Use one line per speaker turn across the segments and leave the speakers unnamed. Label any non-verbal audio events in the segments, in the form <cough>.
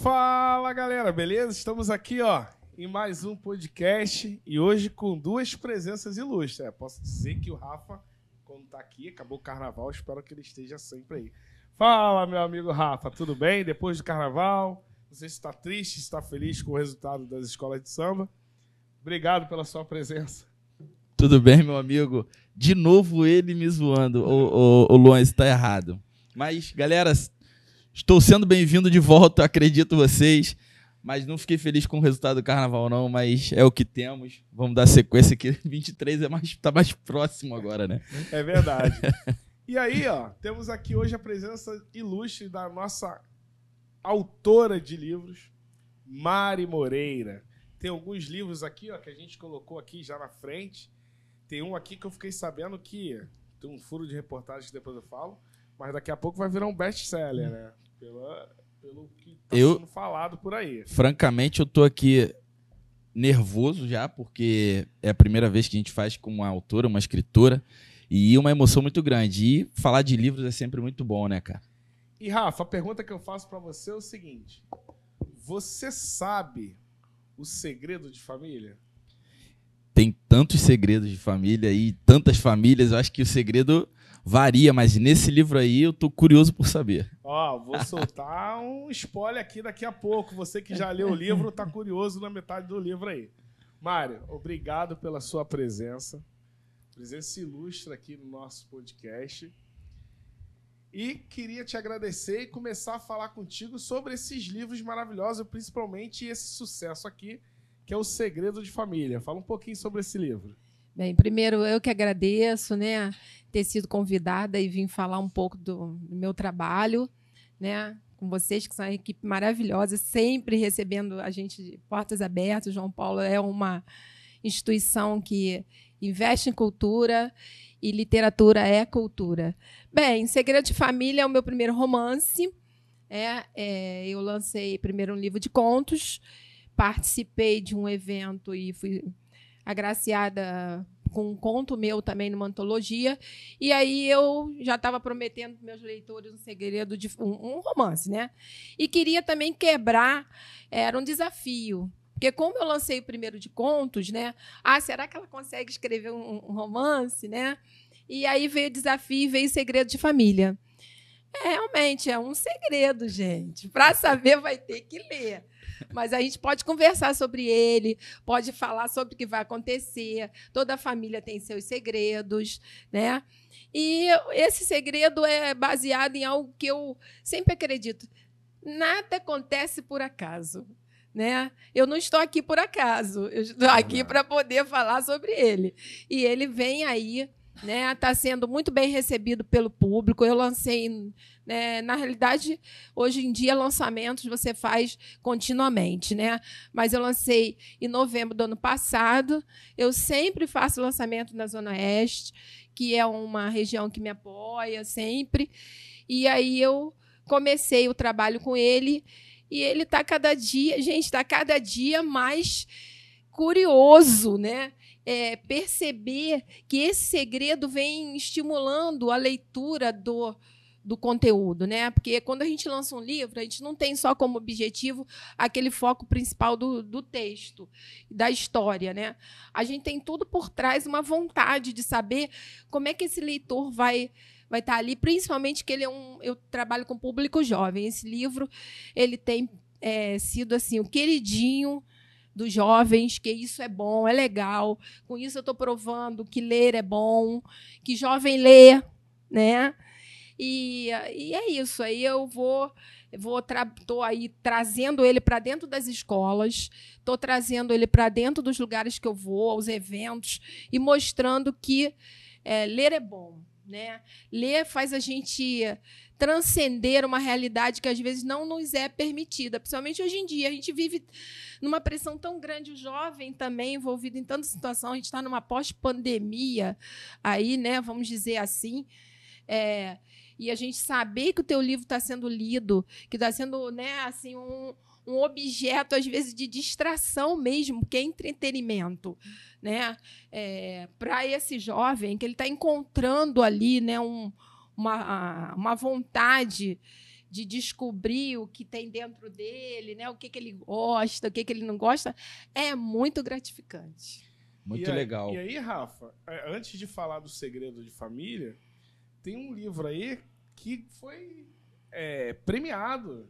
Fala galera, beleza? Estamos aqui ó em mais um podcast e hoje com duas presenças ilustres. É, posso dizer que o Rafa, quando tá aqui, acabou o carnaval, espero que ele esteja sempre aí. Fala meu amigo Rafa, tudo bem? Depois do carnaval, não sei se está triste, se está feliz com o resultado das escolas de samba. Obrigado pela sua presença.
Tudo bem, meu amigo? De novo ele me zoando. O, o, o Luan está errado. Mas, galera, estou sendo bem-vindo de volta, acredito vocês. Mas não fiquei feliz com o resultado do carnaval, não. Mas é o que temos. Vamos dar sequência aqui. <laughs> 23 é mais, tá mais próximo agora, né?
É verdade. <laughs> e aí, ó, temos aqui hoje a presença ilustre da nossa autora de livros, Mari Moreira. Tem alguns livros aqui, ó, que a gente colocou aqui já na frente. Tem um aqui que eu fiquei sabendo que tem um furo de reportagem que depois eu falo, mas daqui a pouco vai virar um best-seller, né? Pela, pelo que tá
Eu-
sendo falado por aí.
Francamente, eu tô aqui nervoso já, porque é a primeira vez que a gente faz com uma autora, uma escritora, e uma emoção muito grande. E falar de livros é sempre muito bom, né, cara?
E Rafa, a pergunta que eu faço pra você é o seguinte: você sabe o segredo de família?
Tem tantos segredos de família e tantas famílias, eu acho que o segredo varia, mas nesse livro aí eu tô curioso por saber.
Ó, vou soltar um spoiler aqui daqui a pouco. Você que já leu o livro, tá curioso na metade do livro aí. Mário, obrigado pela sua presença. Presença ilustre aqui no nosso podcast. E queria te agradecer e começar a falar contigo sobre esses livros maravilhosos, principalmente esse sucesso aqui, que é O Segredo de Família. Fala um pouquinho sobre esse livro.
Bem, primeiro eu que agradeço, né, ter sido convidada e vim falar um pouco do, meu trabalho, né, com vocês que são uma equipe maravilhosa, sempre recebendo a gente de portas abertas. João Paulo é uma instituição que investe em cultura e literatura é cultura. Bem, Segredo de Família é o meu primeiro romance. É, é, eu lancei primeiro um livro de contos, participei de um evento e fui agraciada com um conto meu também numa antologia. E aí eu já estava prometendo para meus leitores um segredo de um, um romance, né? E queria também quebrar, era um desafio. Porque como eu lancei o primeiro de contos, né? Ah, será que ela consegue escrever um, um romance, né? E aí veio o desafio e veio o segredo de família. É, realmente, é um segredo, gente. Para saber, vai ter que ler. Mas a gente pode conversar sobre ele, pode falar sobre o que vai acontecer. Toda família tem seus segredos, né? E esse segredo é baseado em algo que eu sempre acredito. Nada acontece por acaso. Né? Eu não estou aqui por acaso, eu estou aqui para poder falar sobre ele. E ele vem aí, né? Está sendo muito bem recebido pelo público. Eu lancei, né? na realidade, hoje em dia lançamentos você faz continuamente, né? Mas eu lancei em novembro do ano passado. Eu sempre faço lançamento na Zona Oeste, que é uma região que me apoia sempre. E aí eu comecei o trabalho com ele e ele está cada dia, gente, está cada dia mais curioso, né? É, perceber que esse segredo vem estimulando a leitura do, do conteúdo, né? Porque quando a gente lança um livro, a gente não tem só como objetivo aquele foco principal do, do texto, da história, né? A gente tem tudo por trás, uma vontade de saber como é que esse leitor vai vai estar ali, principalmente que ele é um, eu trabalho com público jovem. Esse livro ele tem é, sido assim o queridinho dos jovens, que isso é bom, é legal. Com isso eu estou provando que ler é bom, que jovem lê, né? E, e é isso. Aí eu vou vou tô aí trazendo ele para dentro das escolas, estou trazendo ele para dentro dos lugares que eu vou, aos eventos e mostrando que é, ler é bom, né? Ler faz a gente transcender uma realidade que às vezes não nos é permitida, principalmente hoje em dia. A gente vive numa pressão tão grande, o jovem também envolvido em tanta situação, a gente está numa pós-pandemia aí, né? Vamos dizer assim. É, e a gente saber que o teu livro está sendo lido, que está sendo, né, assim, um, um objeto, às vezes, de distração mesmo, que é entretenimento. Né? É, Para esse jovem, que ele está encontrando ali né, um, uma, uma vontade de descobrir o que tem dentro dele, né? O que, que ele gosta, o que, que ele não gosta, é muito gratificante.
Muito
E aí-
legal.
E aí, Rafa, é, antes de falar do segredo de família, tem um livro aí que foi é, premiado.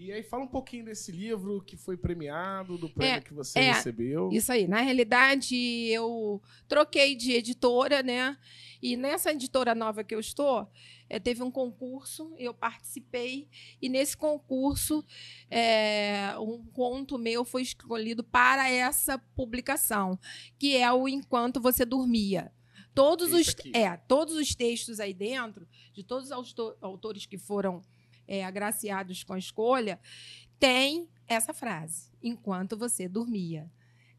E aí fala um pouquinho desse livro que foi premiado, do prêmio
É,
que você
é,
recebeu.
Isso aí. Na realidade, eu troquei de editora, né? E nessa editora nova que eu estou, eh, teve um concurso, eu participei, e nesse concurso, eh, um conto meu foi escolhido para essa publicação, que é o Enquanto Você Dormia. Todos
Esse
os,
aqui.
é, todos os textos aí dentro, de todos os auto- autores que foram eh, agraciados com a escolha, tem essa frase: Enquanto você dormia.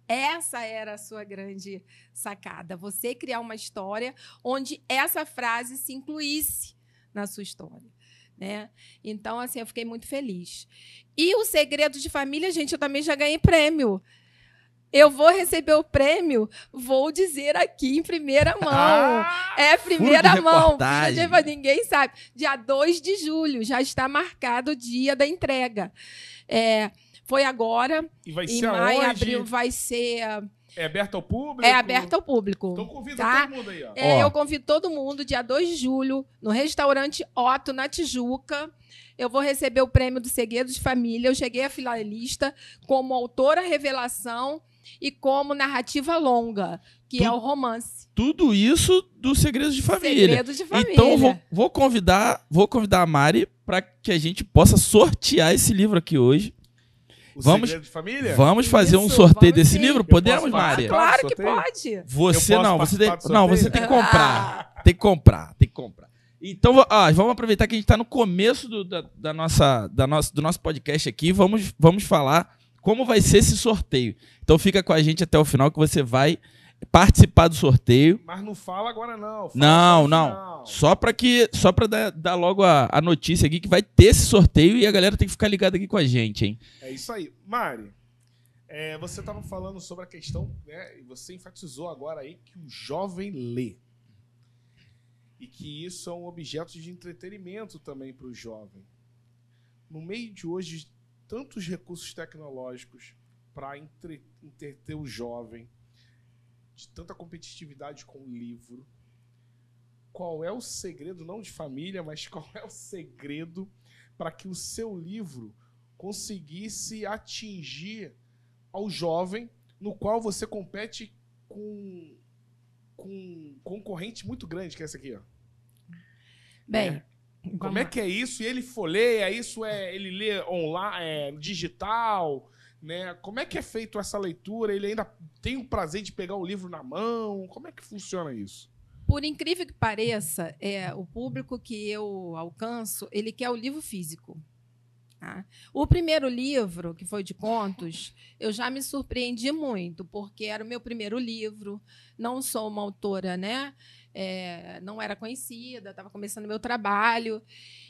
Essa era a sua grande sacada. Você criar uma história onde essa frase se incluísse na sua história. Né? Então, assim, eu fiquei muito feliz. E o segredo de família, gente, eu também já ganhei prêmio. Eu vou receber o prêmio, vou dizer aqui em primeira mão.
Ah,
É primeira mão. Ninguém sabe. Dia 2 de julho, já está marcado o dia da entrega. É, foi agora,
e vai
em
ser
maio,
aonde?
abril, vai ser.
É aberto ao público?
É aberto ao público.
Então convida
tá?
todo mundo aí, ó.
É,
Ó.
eu convido todo mundo, dia 2 de julho, no restaurante Otto, na Tijuca. Eu vou receber o prêmio do Segredo de Família. Eu cheguei à finalista como autora revelação e como narrativa longa, que
Tu-
é o romance.
Tudo isso do Segredos de Família.
Segredo de Família.
Então vou, vou convidar, vou convidar a Mari para que a gente possa sortear esse livro aqui hoje.
O
Vamos-
segredo de família?
Vamos fazer um
Isso,
sorteio
vamos
desse
sim.
livro?
Eu
Podemos, Mari?
Claro que
sorteio?
pode.
Você não, você tem, não, você
sorteio?
tem que comprar. Tem que comprar, tem que comprar. Então, va- ah, vamos aproveitar que a gente está no começo do, da, da nossa, da nossa, do nosso podcast aqui. Vamos, vamos falar como vai ser esse sorteio. Então fica com a gente até o final que você vai participar do sorteio.
Mas não fala agora não. fala
Não, não.
final.
Só para que, só para dar, dar logo a, a notícia aqui que vai ter esse sorteio e a galera tem que ficar ligada aqui com a gente, hein?
É isso aí. Mari, é, você estava falando sobre a questão, né? E você enfatizou agora aí que o jovem lê. E que isso é um objeto de entretenimento também para o jovem. No meio de hoje, tantos recursos tecnológicos para entreter o jovem, de tanta competitividade com o livro. Qual é o segredo, não de família, mas <laughs> qual é o segredo para que o seu livro conseguisse atingir ao jovem, no qual você compete com, com um concorrente muito grande, que é esse aqui, ó.
Bem,
Como é que é isso? E ele folheia, isso é ele lê online, é, digital, né? Como é que é feito essa leitura? Ele ainda tem o prazer de pegar o livro na mão? Como é que funciona isso?
Por incrível que pareça, é, o público que eu alcanço, ele quer o livro físico. tá? O primeiro livro, que foi de contos, eu já me surpreendi muito, porque era o meu primeiro livro, não sou uma autora, né? É, não era conhecida, estava começando meu trabalho.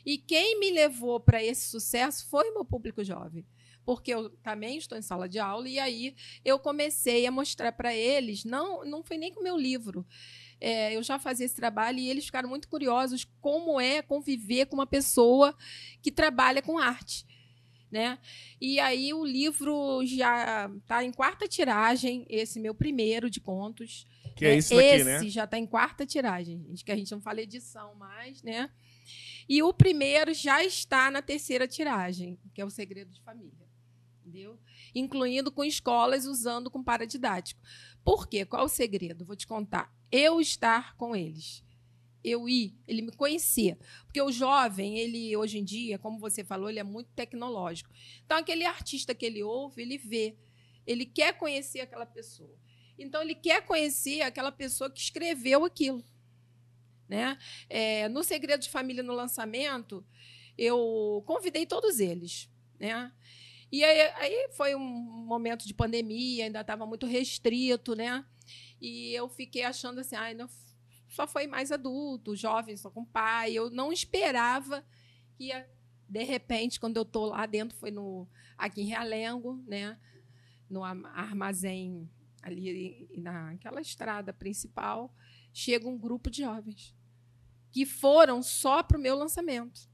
E quem me levou para esse sucesso foi o meu público jovem. Porque eu também estou em sala de aula, e aí eu comecei a mostrar para eles, não, não foi nem com o meu livro, é, eu já fazia esse trabalho e eles ficaram muito curiosos como é conviver com uma pessoa que trabalha com arte. Né? E aí o livro já está em quarta tiragem, esse meu primeiro de contos.
Que é esse daqui,
esse
né?
já está em quarta tiragem, gente, que a gente não fala edição mais, né? E o primeiro já está na terceira tiragem, que é o Segredo de Família. Entendeu? Incluindo com escolas usando com paradidático. Por quê? Qual o segredo? Vou te contar. Eu estar com eles. Eu ir, ele me conhecer. Porque o jovem, ele hoje em dia, como você falou, ele é muito tecnológico. Então, aquele artista que ele ouve, ele vê. Ele quer conhecer aquela pessoa. Então, ele quer conhecer aquela pessoa que escreveu aquilo. Né? É, no Segredo de Família, no lançamento, eu convidei todos eles. Né? E aí, aí foi um momento de pandemia, ainda estava muito restrito, né? E eu fiquei achando assim, ai, não, só foi mais adulto, jovem, só com pai. Eu não esperava que ia, de repente, quando eu estou lá dentro, foi no, aqui em Realengo, né? no armazém ali naquela estrada principal, chega um grupo de jovens que foram só para o meu lançamento.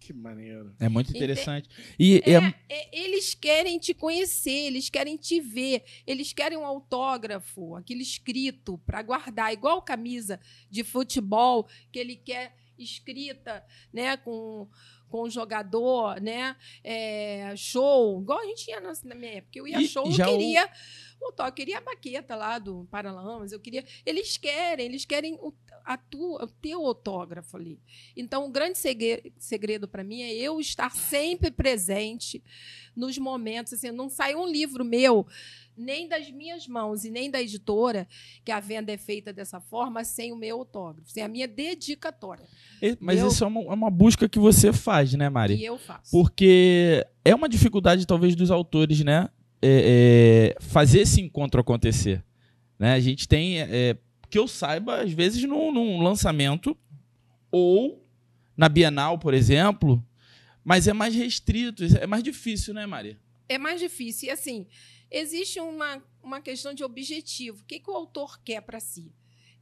Que maneiro.
É muito interessante. E é,
É, é, eles querem te conhecer, eles querem te ver, eles querem um autógrafo, aquele escrito para guardar, igual camisa de futebol que ele quer escrita, né, com com o jogador, né, é, show, igual a gente ia na, minha época, eu ia
E
show, eu
já o-
queria o toque, eu queria a baqueta lá do Paralamas, eu queria, eles querem, eles querem o, a tua, o teu autógrafo ali. Então, o grande segre- segredo para mim é eu estar sempre presente nos momentos. Assim, não sai um livro meu, nem das minhas mãos e nem da editora, que a venda é feita dessa forma, sem o meu autógrafo, sem a minha dedicatória.
mas
eu-
isso é uma, é uma busca que você faz, né, Mari?
E eu faço.
Porque é uma dificuldade, talvez, dos autores, né? É, é, fazer esse encontro acontecer. Né? A gente tem, é, que eu saiba, às vezes, num, num lançamento ou na Bienal, por exemplo, mas é mais restrito, é mais difícil, né, Mari?
é mais difícil. E assim, existe uma, uma questão de objetivo. O que, que o autor quer para si?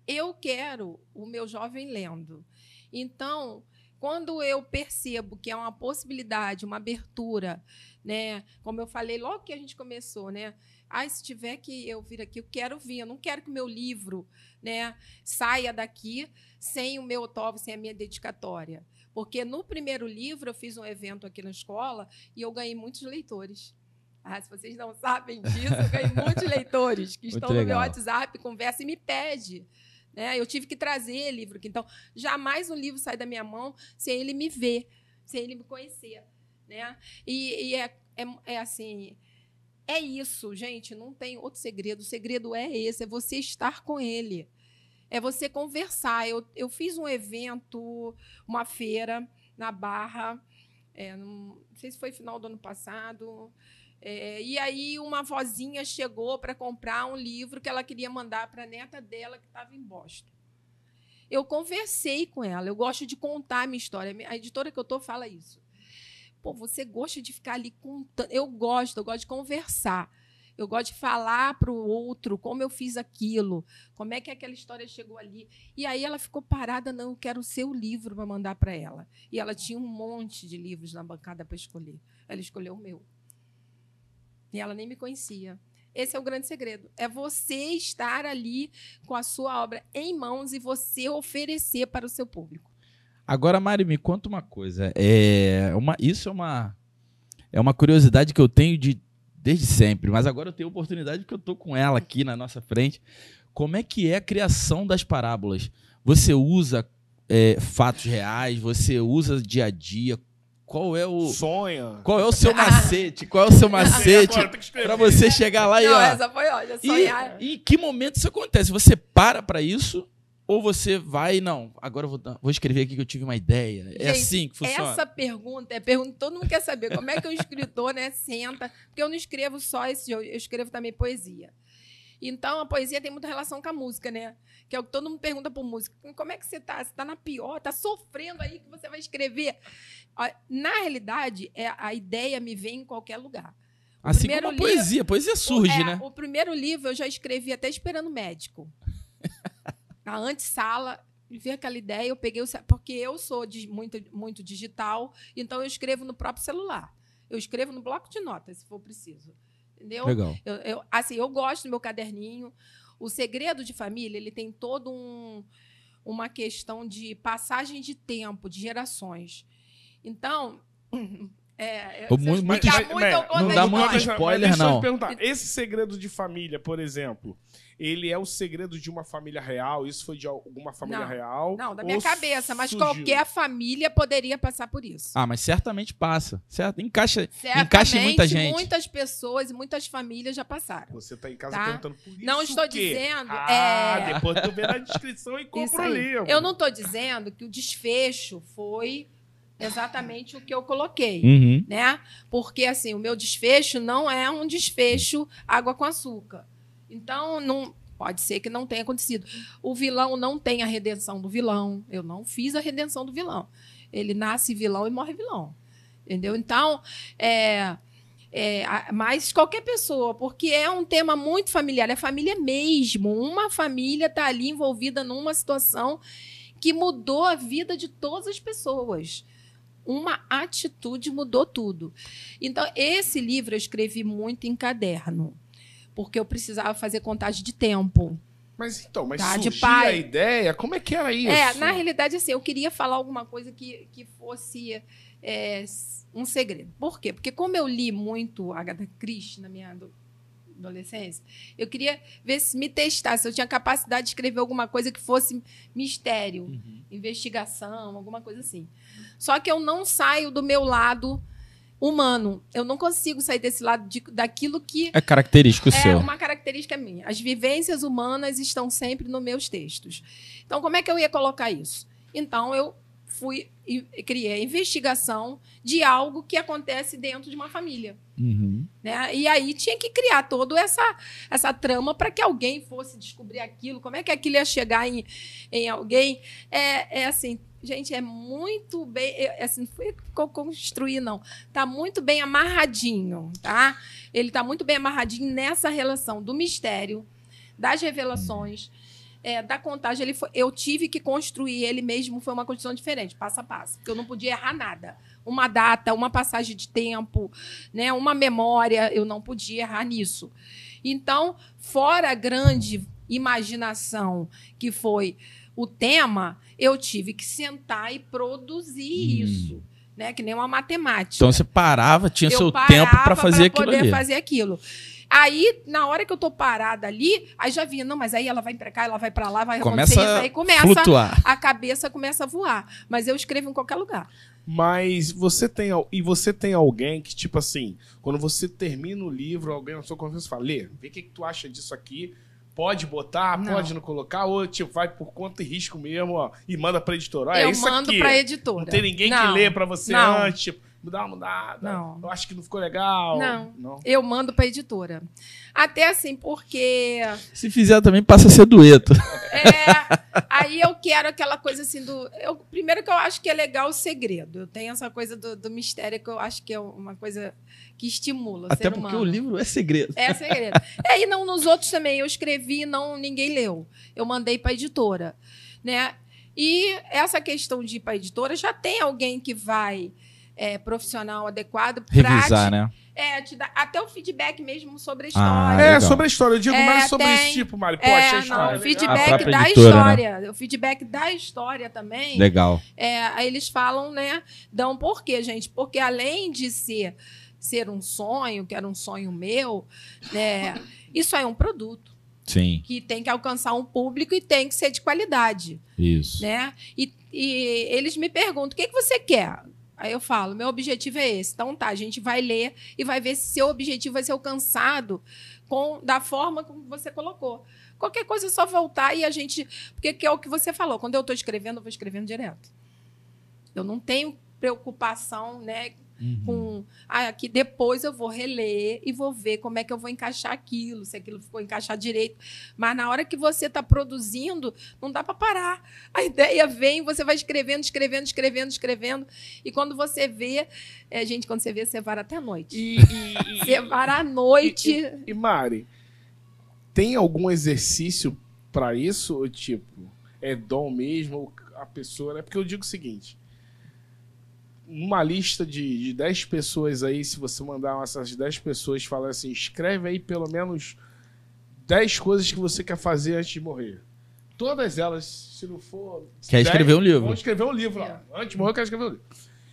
Eu quero o meu jovem lendo. Então, quando eu percebo que é uma possibilidade, uma abertura, né? Como eu falei logo que a gente começou, né? Ah, se tiver que eu vir aqui, eu quero vir. Eu não quero que o meu livro, né, saia daqui sem o meu autógrafo, sem a minha dedicatória. Porque no primeiro livro eu fiz um evento aqui na escola e eu ganhei muitos leitores. Ah, se vocês não sabem disso, eu ganhei muitos <laughs> leitores que
Muito
estão no meu. WhatsApp, conversa e me pede. Né? Eu tive que trazer livro aqui. Então, jamais um livro sai da minha mão sem ele me ver, sem ele me conhecer. Né? E, e é, é, é assim. É isso, gente. Não tem outro segredo. O segredo é esse: é você estar com ele. É você conversar. Eu, eu fiz um evento, uma feira na Barra, é, não, não sei se foi final do ano passado. É, e aí uma vozinha chegou para comprar um livro que ela queria mandar para a neta dela que estava em Boston. Eu conversei com ela, eu gosto de contar a minha história. A editora que eu estou fala isso. Pô, você gosta de ficar ali contando. Eu gosto, eu gosto de conversar. Eu gosto de falar para o outro como eu fiz aquilo, como é que aquela história chegou ali. E aí ela ficou parada, não, eu quero o seu livro para mandar para ela. E ela tinha um monte de livros na bancada para escolher. Ela escolheu o meu. E ela nem me conhecia. Esse é o grande segredo. É você estar ali com a sua obra em mãos e você oferecer para o seu público.
Agora, Mari, me conta uma coisa. É uma, isso é uma, é uma curiosidade que eu tenho de, desde sempre, mas agora eu tenho a oportunidade porque eu estou com ela aqui na nossa frente. Como é que é a criação das parábolas? Você usa é, fatos reais? Você usa dia a dia? Qual é o
Sonha.
qual é o seu macete? Qual é o seu <laughs> macete para você chegar lá e
não,
ó,
essa foi ótima. Sonhar.
e, e em que momento isso acontece? Você para para isso ou você vai não? Agora eu vou, vou escrever aqui que eu tive uma ideia. é
Gente,
assim que funciona.
Essa pergunta é pergunta que todo mundo quer saber. Como é que um escritor né, senta? Porque eu não escrevo só esse, eu escrevo também poesia. Então, a poesia tem muita relação com a música, né? Que é o que todo mundo pergunta por música. Como é que você tá? Você tá na pior? Tá sofrendo aí que você vai escrever? Na realidade, é, a ideia me vem em qualquer lugar. O
Assim como a poesia, a poesia surge,
é,
né?
O primeiro livro eu já escrevi até esperando médico. <laughs> Na antessala, vi aquela ideia, eu peguei o. Porque eu sou muito, muito digital, então eu escrevo no próprio celular. Eu escrevo no bloco de notas, se for preciso. Entendeu?
Legal.
Eu, eu- assim, eu gosto do meu caderninho. O segredo de família, ele tem todo um, uma questão de passagem de tempo, de gerações. Então, <clears throat> é,
Ou
se
muito-
eu
muito
é,
eu
não dá muito
Mas-
spoiler,
mas deixa eu
não.
te perguntar, esse segredo de família, por exemplo, ele é o segredo de uma família real? Isso foi de alguma família
Não.
real?
Não, da minha cabeça, mas
surgiu?
qualquer família poderia passar por isso.
Ah, mas certamente passa. Certo? Encaixa.
Certamente,
encaixa em muita gente.
muitas pessoas e muitas famílias já passaram.
Você tá em casa
Tá?
perguntando por isso
Não estou
o quê?
dizendo,
Ah,
é.
depois tu vê na descrição e <laughs> compra o livro.
Eu não estou dizendo que o desfecho foi exatamente o que eu coloquei.
Uhum.
né? Porque assim, o meu desfecho não é um desfecho água com açúcar. Então, não pode ser que não tenha acontecido. O vilão não tem a redenção do vilão. Eu não fiz a redenção do vilão. Ele nasce vilão e morre vilão. Entendeu? Então, é, é, mas qualquer pessoa, porque é um tema muito familiar, é família mesmo. Uma família está ali envolvida numa situação que mudou a vida de todas as pessoas uma atitude mudou tudo. Então, esse livro eu escrevi muito em caderno, porque eu precisava fazer contagem de tempo.
Mas então, mas
Tá, pai.
a ideia, como é que era isso?
É, na realidade, assim, eu queria falar alguma coisa que, que fosse é, um segredo. Por quê? Porque como eu li muito Agatha Christie na minha adolescência, eu queria ver se me testasse, se eu tinha capacidade de escrever alguma coisa que fosse mistério,
Uhum.
investigação, alguma coisa assim. Só que eu não saio do meu lado humano. Eu não consigo sair desse lado de, daquilo que
É característico
é
seu.
uma característica minha. As vivências humanas estão sempre nos meus textos. Então, como é que eu ia colocar isso? Então, eu fui e criei a investigação de algo que acontece dentro de uma família.
Uhum.
Né? E aí tinha que criar toda essa, essa trama para que alguém fosse descobrir aquilo, como é que aquilo ia chegar em, em alguém. É, é assim, gente, é muito bem. é, assim, não foi construí, não. Está muito bem amarradinho, tá? Ele está muito bem amarradinho nessa relação do mistério, das revelações. É, da contagem, ele foi- eu tive que construir ele mesmo, foi uma construção diferente, passo a passo, porque eu não podia errar nada. Uma data, uma passagem de tempo, né, uma memória, eu não podia errar nisso. Então, fora a grande imaginação que foi o tema, eu tive que sentar e produzir
Hum.
isso, né, que nem uma matemática.
Então você parava, tinha
eu
seu tempo para fazer
pra
aquilo
poder
ali.
fazer aquilo. Aí, na hora que eu tô parada ali, aí já vinha, não, mas aí ela vai pra cá, ela vai pra lá, vai
Começa
acontecer isso, aí
a
começa
flutuar.
a cabeça começa a voar. Mas eu escrevo em qualquer lugar.
Mas você tem e você tem alguém que tipo assim, quando você termina o livro, alguém na sua confiança fala: "Lê, vê o que, que tu acha disso aqui? Pode botar,
Não.
pode não colocar ou tipo vai por conta e risco mesmo, ó, e manda pra editora. Ah, é
eu
isso
mando
aqui.
pra editora.
Não tem ninguém que
Não,
lê pra você
não.
antes, tipo, dá uma mudada.
Não.
Eu acho que não ficou legal.
Não.
Não.
Eu mando pra editora. Até assim, porque
Se fizer também passa a ser dueto.
É, aí eu quero aquela coisa assim do. Eu, primeiro que eu acho que é legal o segredo. Eu tenho essa coisa do, do mistério que eu acho que é uma coisa que estimula. o
Até
ser
porque
humano.
o livro é segredo.
É segredo. É, e não nos outros também. Eu escrevi e não ninguém leu. Eu mandei para editora, né? E essa questão de ir para editora já tem alguém que vai é, profissional adequado para
Revisar, né?
é, te dar até o feedback mesmo sobre a
Ah,
história.
É,
legal.
sobre a história, eu digo
É,
mais sobre
tem.
esse tipo, Mário. Pô,
É,
a história
não, o feedback da
editora, né?
história. O feedback da história também.
Legal.
É, aí eles falam, né? Dão por quê, gente? Porque além de ser, ser um sonho, que era um sonho meu, né? Isso aí é um produto
Sim,
que tem que alcançar um público e tem que ser de qualidade,
isso.
né? E, e eles me perguntam: o que, que você quer? Aí eu falo: meu objetivo é esse. Então tá, a gente vai ler e vai ver se seu objetivo vai ser alcançado com da forma como você colocou. Qualquer coisa é só voltar e a gente. Porque que é o que você falou. Quando eu estou escrevendo, eu vou escrevendo direto. Eu não tenho preocupação, né?
Uhum.
com ah, que depois eu vou reler e vou ver como é que eu vou encaixar aquilo, se aquilo ficou encaixado direito. Mas na hora que você está produzindo, não dá para parar. A <laughs> ideia vem, você vai escrevendo, escrevendo, escrevendo, escrevendo. E quando você vê, é, gente, quando você vê, você vara até a noite.
E, e, <laughs> e,
Você vara à noite.
e, e, Mari, tem algum exercício pra isso? Ou, tipo, é dom mesmo? A pessoa. É porque eu digo o seguinte: numa lista de, de 10 pessoas aí, se você mandar essas 10 pessoas falar assim, escreve aí pelo menos 10 coisas que você quer fazer antes de morrer. Todas elas, se não for.
Quer
10,
escrever um livro.
Vão escrever um livro.
É.
Antes de morrer, eu quero escrever um livro.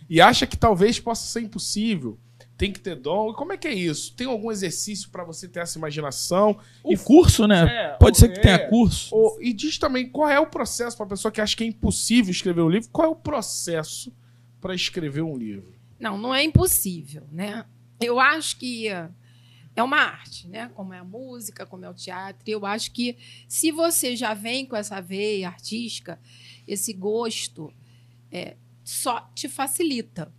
E acha que talvez possa ser impossível. Tem que ter dom. Como é que é isso? Tem algum exercício pra você ter essa imaginação?
O curso, né?
É,
Pode ser que
é.
tenha curso.
Ou- e diz também qual é o processo para pessoa que acha que é impossível escrever um livro. Qual é o processo para escrever um livro?
Não, não é impossível, né? Eu acho que é uma arte, né? Como é a música, como é o teatro. Eu acho que se você já vem com essa veia artística, esse gosto, é, só te facilita.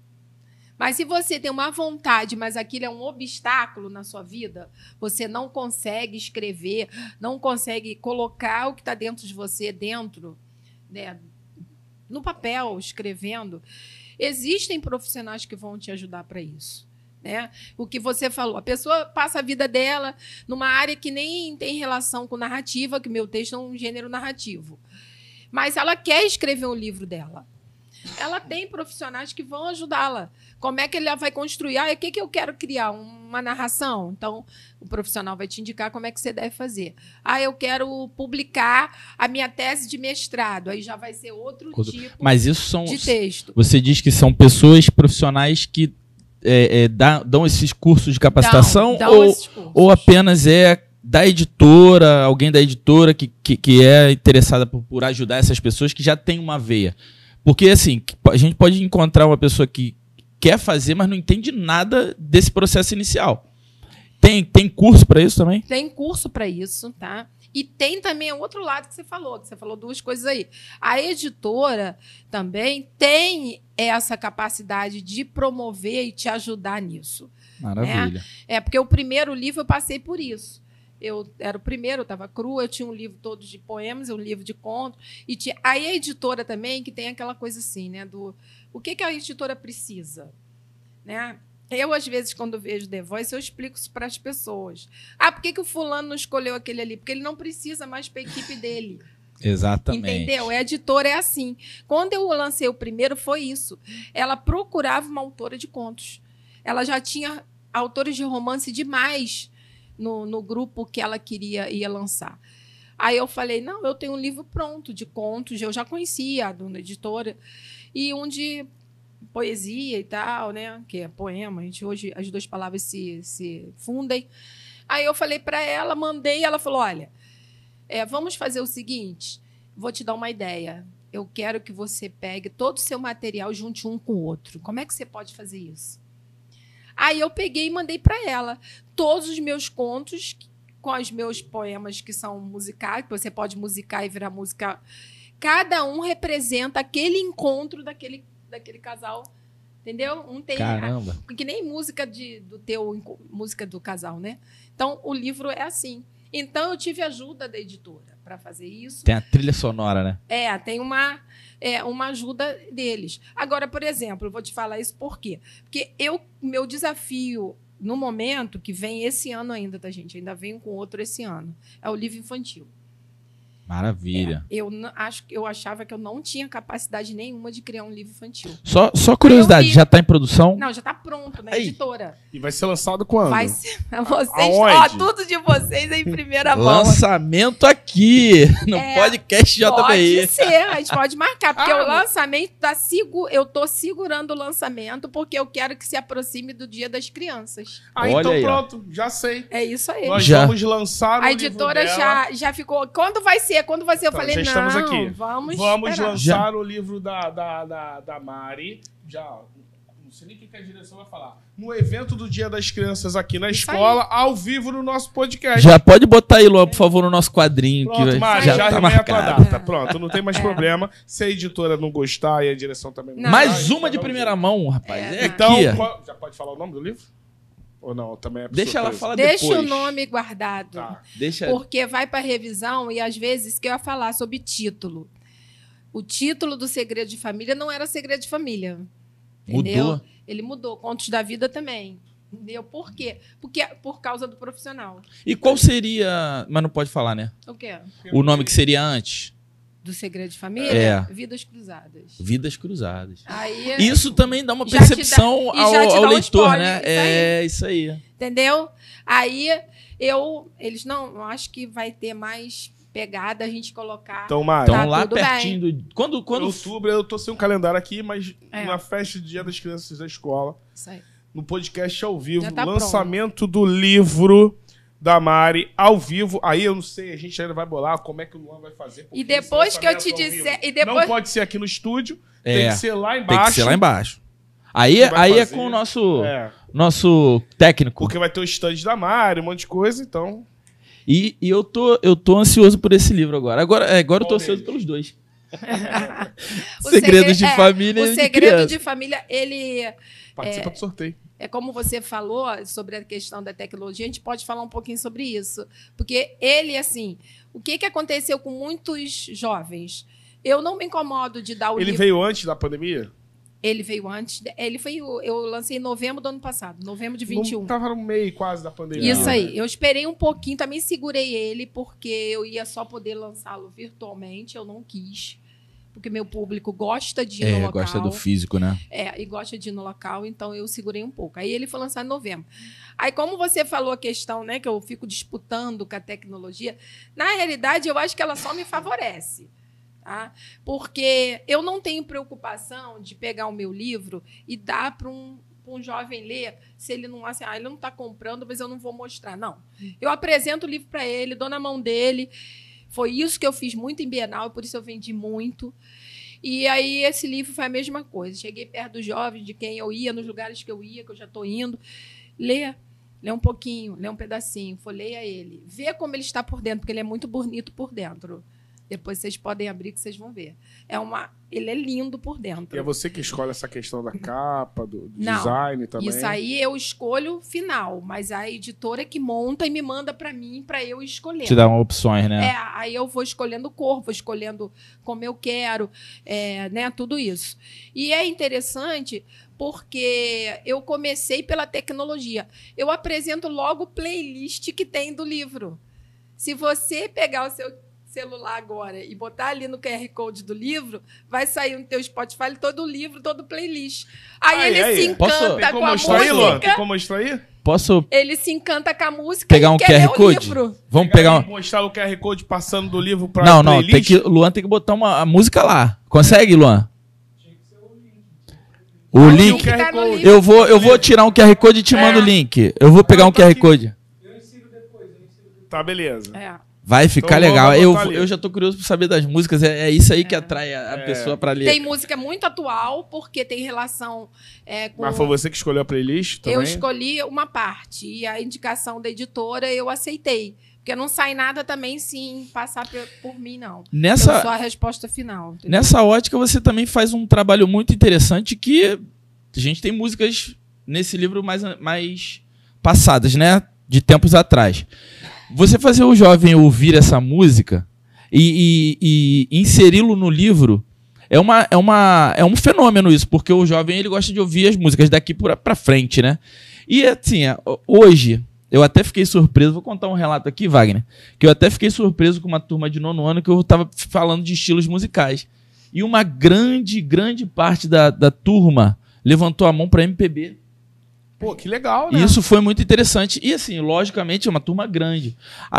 Mas se você tem uma vontade, mas aquilo é um obstáculo na sua vida, você não consegue escrever, não consegue colocar o que está dentro de você dentro, né, no papel, escrevendo, existem profissionais que vão te ajudar para isso. Né? O que você falou, a pessoa passa a vida dela numa área que nem tem relação com narrativa, que meu texto é um gênero narrativo. Mas ela quer escrever um livro dela. Ela tem profissionais que vão ajudá-la. Como é que ele vai construir? Ah, o que, que eu quero criar? Uma narração? Então, o profissional vai te indicar como é que você deve fazer. Ah, eu quero publicar a minha tese de mestrado. Aí já vai ser outro
Outro-
tipo
Mas isso são.
de texto.
Você diz que são pessoas profissionais que é, é, dá- dão esses cursos de capacitação
Dão- dão
ou, ou apenas é da editora, alguém da editora que, que, que é interessada por, por ajudar essas pessoas que já tem uma veia? Porque, assim, a gente pode encontrar uma pessoa que quer fazer, mas não entende nada desse processo inicial. Tem, tem curso para isso também?
Tem curso para isso, tá? E tem também o outro lado que você falou, que você falou duas coisas aí. A editora também tem essa capacidade de promover e te ajudar nisso.
Maravilha.
É, porque o primeiro livro eu passei por isso. Eu era o primeiro, eu estava crua, eu tinha um livro todo de poemas, um livro de contos. E tinha, aí a editora também, que tem aquela coisa assim, né? Do o que, que a editora precisa? Né? Eu, às vezes, quando vejo The Voice, eu explico isso para as pessoas. Ah, por que, que o fulano não escolheu aquele ali? Porque ele não precisa mais para a equipe dele.
Exatamente.
Entendeu? A editora é assim. Quando eu lancei o primeiro, foi isso. Ela procurava uma autora de contos. Ela já tinha autores de romance demais no, no grupo que ela queria ia lançar. Aí eu falei, não, eu tenho um livro pronto de contos, eu já conhecia a dona editora, e um de poesia e tal, né? Que é poema, a gente hoje as duas palavras se, se fundem. Aí eu falei para ela, mandei, ela falou: olha, é, vamos fazer o seguinte, vou te dar uma ideia. Eu quero que você pegue todo o seu material junte um com o outro. Como é que você pode fazer isso? Aí eu peguei e mandei para ela todos os meus contos com os meus poemas que são musicais, que você pode musicar e virar música. Cada um representa aquele encontro daquele, daquele casal. Entendeu? Um tem
Caramba.
que nem música de, do teu música do casal, né? Então o livro é assim. Então eu tive ajuda da editora para fazer isso.
Tem a trilha sonora, né?
É, tem uma, é, uma ajuda deles. Agora, por exemplo, eu vou te falar isso por quê? Porque eu, meu desafio no momento, que vem esse ano ainda, tá, gente? Ainda venho com outro esse ano. É o livro infantil.
Maravilha.
Eu n- acho que eu achava que eu não tinha capacidade nenhuma de criar um livro infantil.
Só, só curiosidade, já tá em produção?
Não, já tá pronto na
Aí.
editora.
E vai ser lançado quando?
Vai ser <laughs> vocês,
Aonde?
ó, tudo de vocês em primeira mão.
Lançamento aqui, <laughs> no
É,
podcast JBI.
Pode ser, a gente pode marcar, porque
Ah,
o lançamento tá sigo, eu tô segurando o lançamento porque eu quero que se aproxime do Dia das Crianças.
Ah,
Olha
então
aí, ó.
pronto, já sei.
É isso aí.
Nós
Já.
vamos lançar o
a
livro
editora
dela.
já, já ficou. Quando vai ser? Quando vai ser? Eu
Tá,
falei,
já
não.
estamos aqui.
Vamos,
Vamos
esperar.
lançar o livro da, da, da, da Mari. Já, não sei nem o que a direção vai falar. No evento do Dia das Crianças aqui na
Isso
escola, ao vivo no nosso podcast.
Já pode botar aí, Luan, por favor, no nosso quadrinho.
Pronto,
que
Mari,
já,
já,
tá
arremeta a
marcado.
data. Pronto, não tem mais problema. Se a editora não gostar e a direção também não,
Não.
Mais uma de
um
primeira mão, rapaz.
É,
É,
Então, qual- já pode falar o nome do livro? Ou não? Também é
Deixa ela falar
Deixa
depois.
o nome guardado.
Tá.
Deixa.
Porque vai para revisão e às vezes que eu ia falar sobre título. O título do Segredo de Família não era Segredo de Família. Entendeu?
Mudou.
Ele mudou. Contos da Vida também. Entendeu? Por quê? Porque por causa do profissional.
E qual seria. Mas não pode falar, né?
O quê?
O nome que seria antes?
Do Segredo de Família?
É.
Vidas Cruzadas.
Vidas Cruzadas.
Aí,
Isso também dá uma
dá-
percepção
e
ao, ao
dá um
leitor,
spoiler,
né?
isso.
É isso aí.
entendeu? Aí eu, eles não, eu acho que vai ter mais pegada a gente colocar.
Então, Mari,
Então
Tá
lá
tudo
pertinho do. Quando. quando...
outubro eu tô sem um calendário aqui, mas
É.
na festa de Dia das Crianças da escola,
Isso aí.
no podcast ao vivo,
tá
lançamento do livro da Mari ao vivo. Aí eu não sei, a gente ainda vai bolar como é que o Luan vai fazer.
E depois que eu te disser- e depois-
Não pode ser aqui no estúdio, tem
É.
que ser lá
Tem
embaixo.
que ser lá embaixo. Aí,
vai
aí é com o nosso,
É,
nosso técnico.
porque vai ter o stand da Mari, um monte de coisa, então...
E, e eu, tô, eu tô ansioso por esse livro agora. Agora, é, agora eu tô ansioso pelos dois. <laughs> Segredos
segre-
de
é,
família
O
de
segredo
criança.
de família, ele
Participa do sorteio.
é como você falou sobre a questão da tecnologia, a gente pode falar um pouquinho sobre isso. Porque ele, assim, o que, que aconteceu com muitos jovens? Eu não me incomodo de dar o
Ele
livro.
veio antes da pandemia?
Ele veio antes. de- Ele foi. Eu lancei em novembro do ano passado, novembro de 21.
Não tava no meio quase da pandemia.
Isso
né?
aí. Eu esperei um pouquinho, também segurei ele, porque eu ia só poder lançá-lo virtualmente, eu não quis. porque meu público gosta de ir no
É,
local.
gosta do físico, né?
É, e gosta de ir no local, então eu segurei um pouco. Aí ele foi lançado em novembro. Aí, como você falou a questão, né, que eu fico disputando com a tecnologia, na realidade, eu acho que ela só me favorece. Tá? Porque eu não tenho preocupação de pegar o meu livro e dar para um, um jovem ler, se ele não assim, ah, ele não está comprando, mas eu não vou mostrar. Não. Eu apresento o livro para ele, dou na mão dele. Foi isso que eu fiz muito em Bienal, por isso eu vendi muito. E aí esse livro foi a mesma coisa. Cheguei perto dos jovens, de quem eu ia, nos lugares que eu ia, que eu já estou indo. Lê, lê um pouquinho, lê um pedacinho, folheia ele. Vê como ele está por dentro, porque ele é muito bonito por dentro. Depois vocês podem abrir que vocês vão ver. É uma, ele é lindo por dentro.
E é você que escolhe essa questão da capa, do
Não,
design também.
Isso aí eu escolho final, mas a editora é que monta e me manda para mim para eu escolher.
Te dá opções, né?
É, aí eu vou escolhendo cor, vou escolhendo como eu quero, é, né, tudo isso. E é interessante porque eu comecei pela tecnologia. Eu apresento logo o playlist que tem do livro. Se você pegar o seu celular agora e botar ali no QR Code do livro, vai sair no teu Spotify todo o livro, todo o playlist. Aí,
Aí,
ele
aí.
se
Posso-
encanta
Tem
com
como
a
mostrar aí, Luan?
música.
Tem como mostrar aí?
Posso
Ele se encanta com a música
pegar
e
um QR
o
Code?
livro.
Vamos pegar um...
Mostrar o QR Code passando do livro pra
Não, não, tem que, o Luan tem que botar uma a música lá. Consegue, Luan? O
Ah,
link.
o
Tá.
Eu vou, eu vou tirar um QR Code e te mando o link. Eu vou pegar um
tá
QR
aqui.
Code.
Tá, beleza.
É.
Vai ficar
Então,
legal. Eu,
ali.
eu já tô curioso pra saber das músicas. É, é isso aí que atrai a, a
É.
pessoa pra ler.
Tem música muito atual, porque tem relação é, com.
Mas foi você que escolheu a playlist também?
eu escolhi uma parte e a indicação da editora eu aceitei. Porque não sai nada também sem passar por, por mim, não. Eu
Nessa,
sou a resposta final. entendeu?
nessa ótica, você também faz um trabalho muito interessante que a gente tem músicas nesse livro mais, mais passadas, né? De tempos atrás. Você fazer o jovem ouvir essa música e, e- e inseri-lo no livro é, uma, é, uma, é um fenômeno isso, porque o jovem ele gosta de ouvir as músicas daqui pra frente, né? E assim, é, hoje, eu até fiquei surpreso, vou contar um relato aqui, Wagner, que eu até fiquei surpreso com uma turma de nono ano que eu tava falando de estilos musicais. E uma grande, grande parte da, da turma levantou a mão pra MPB.
Pô, que legal, né?
E isso foi muito interessante. E assim, logicamente, é uma turma grande.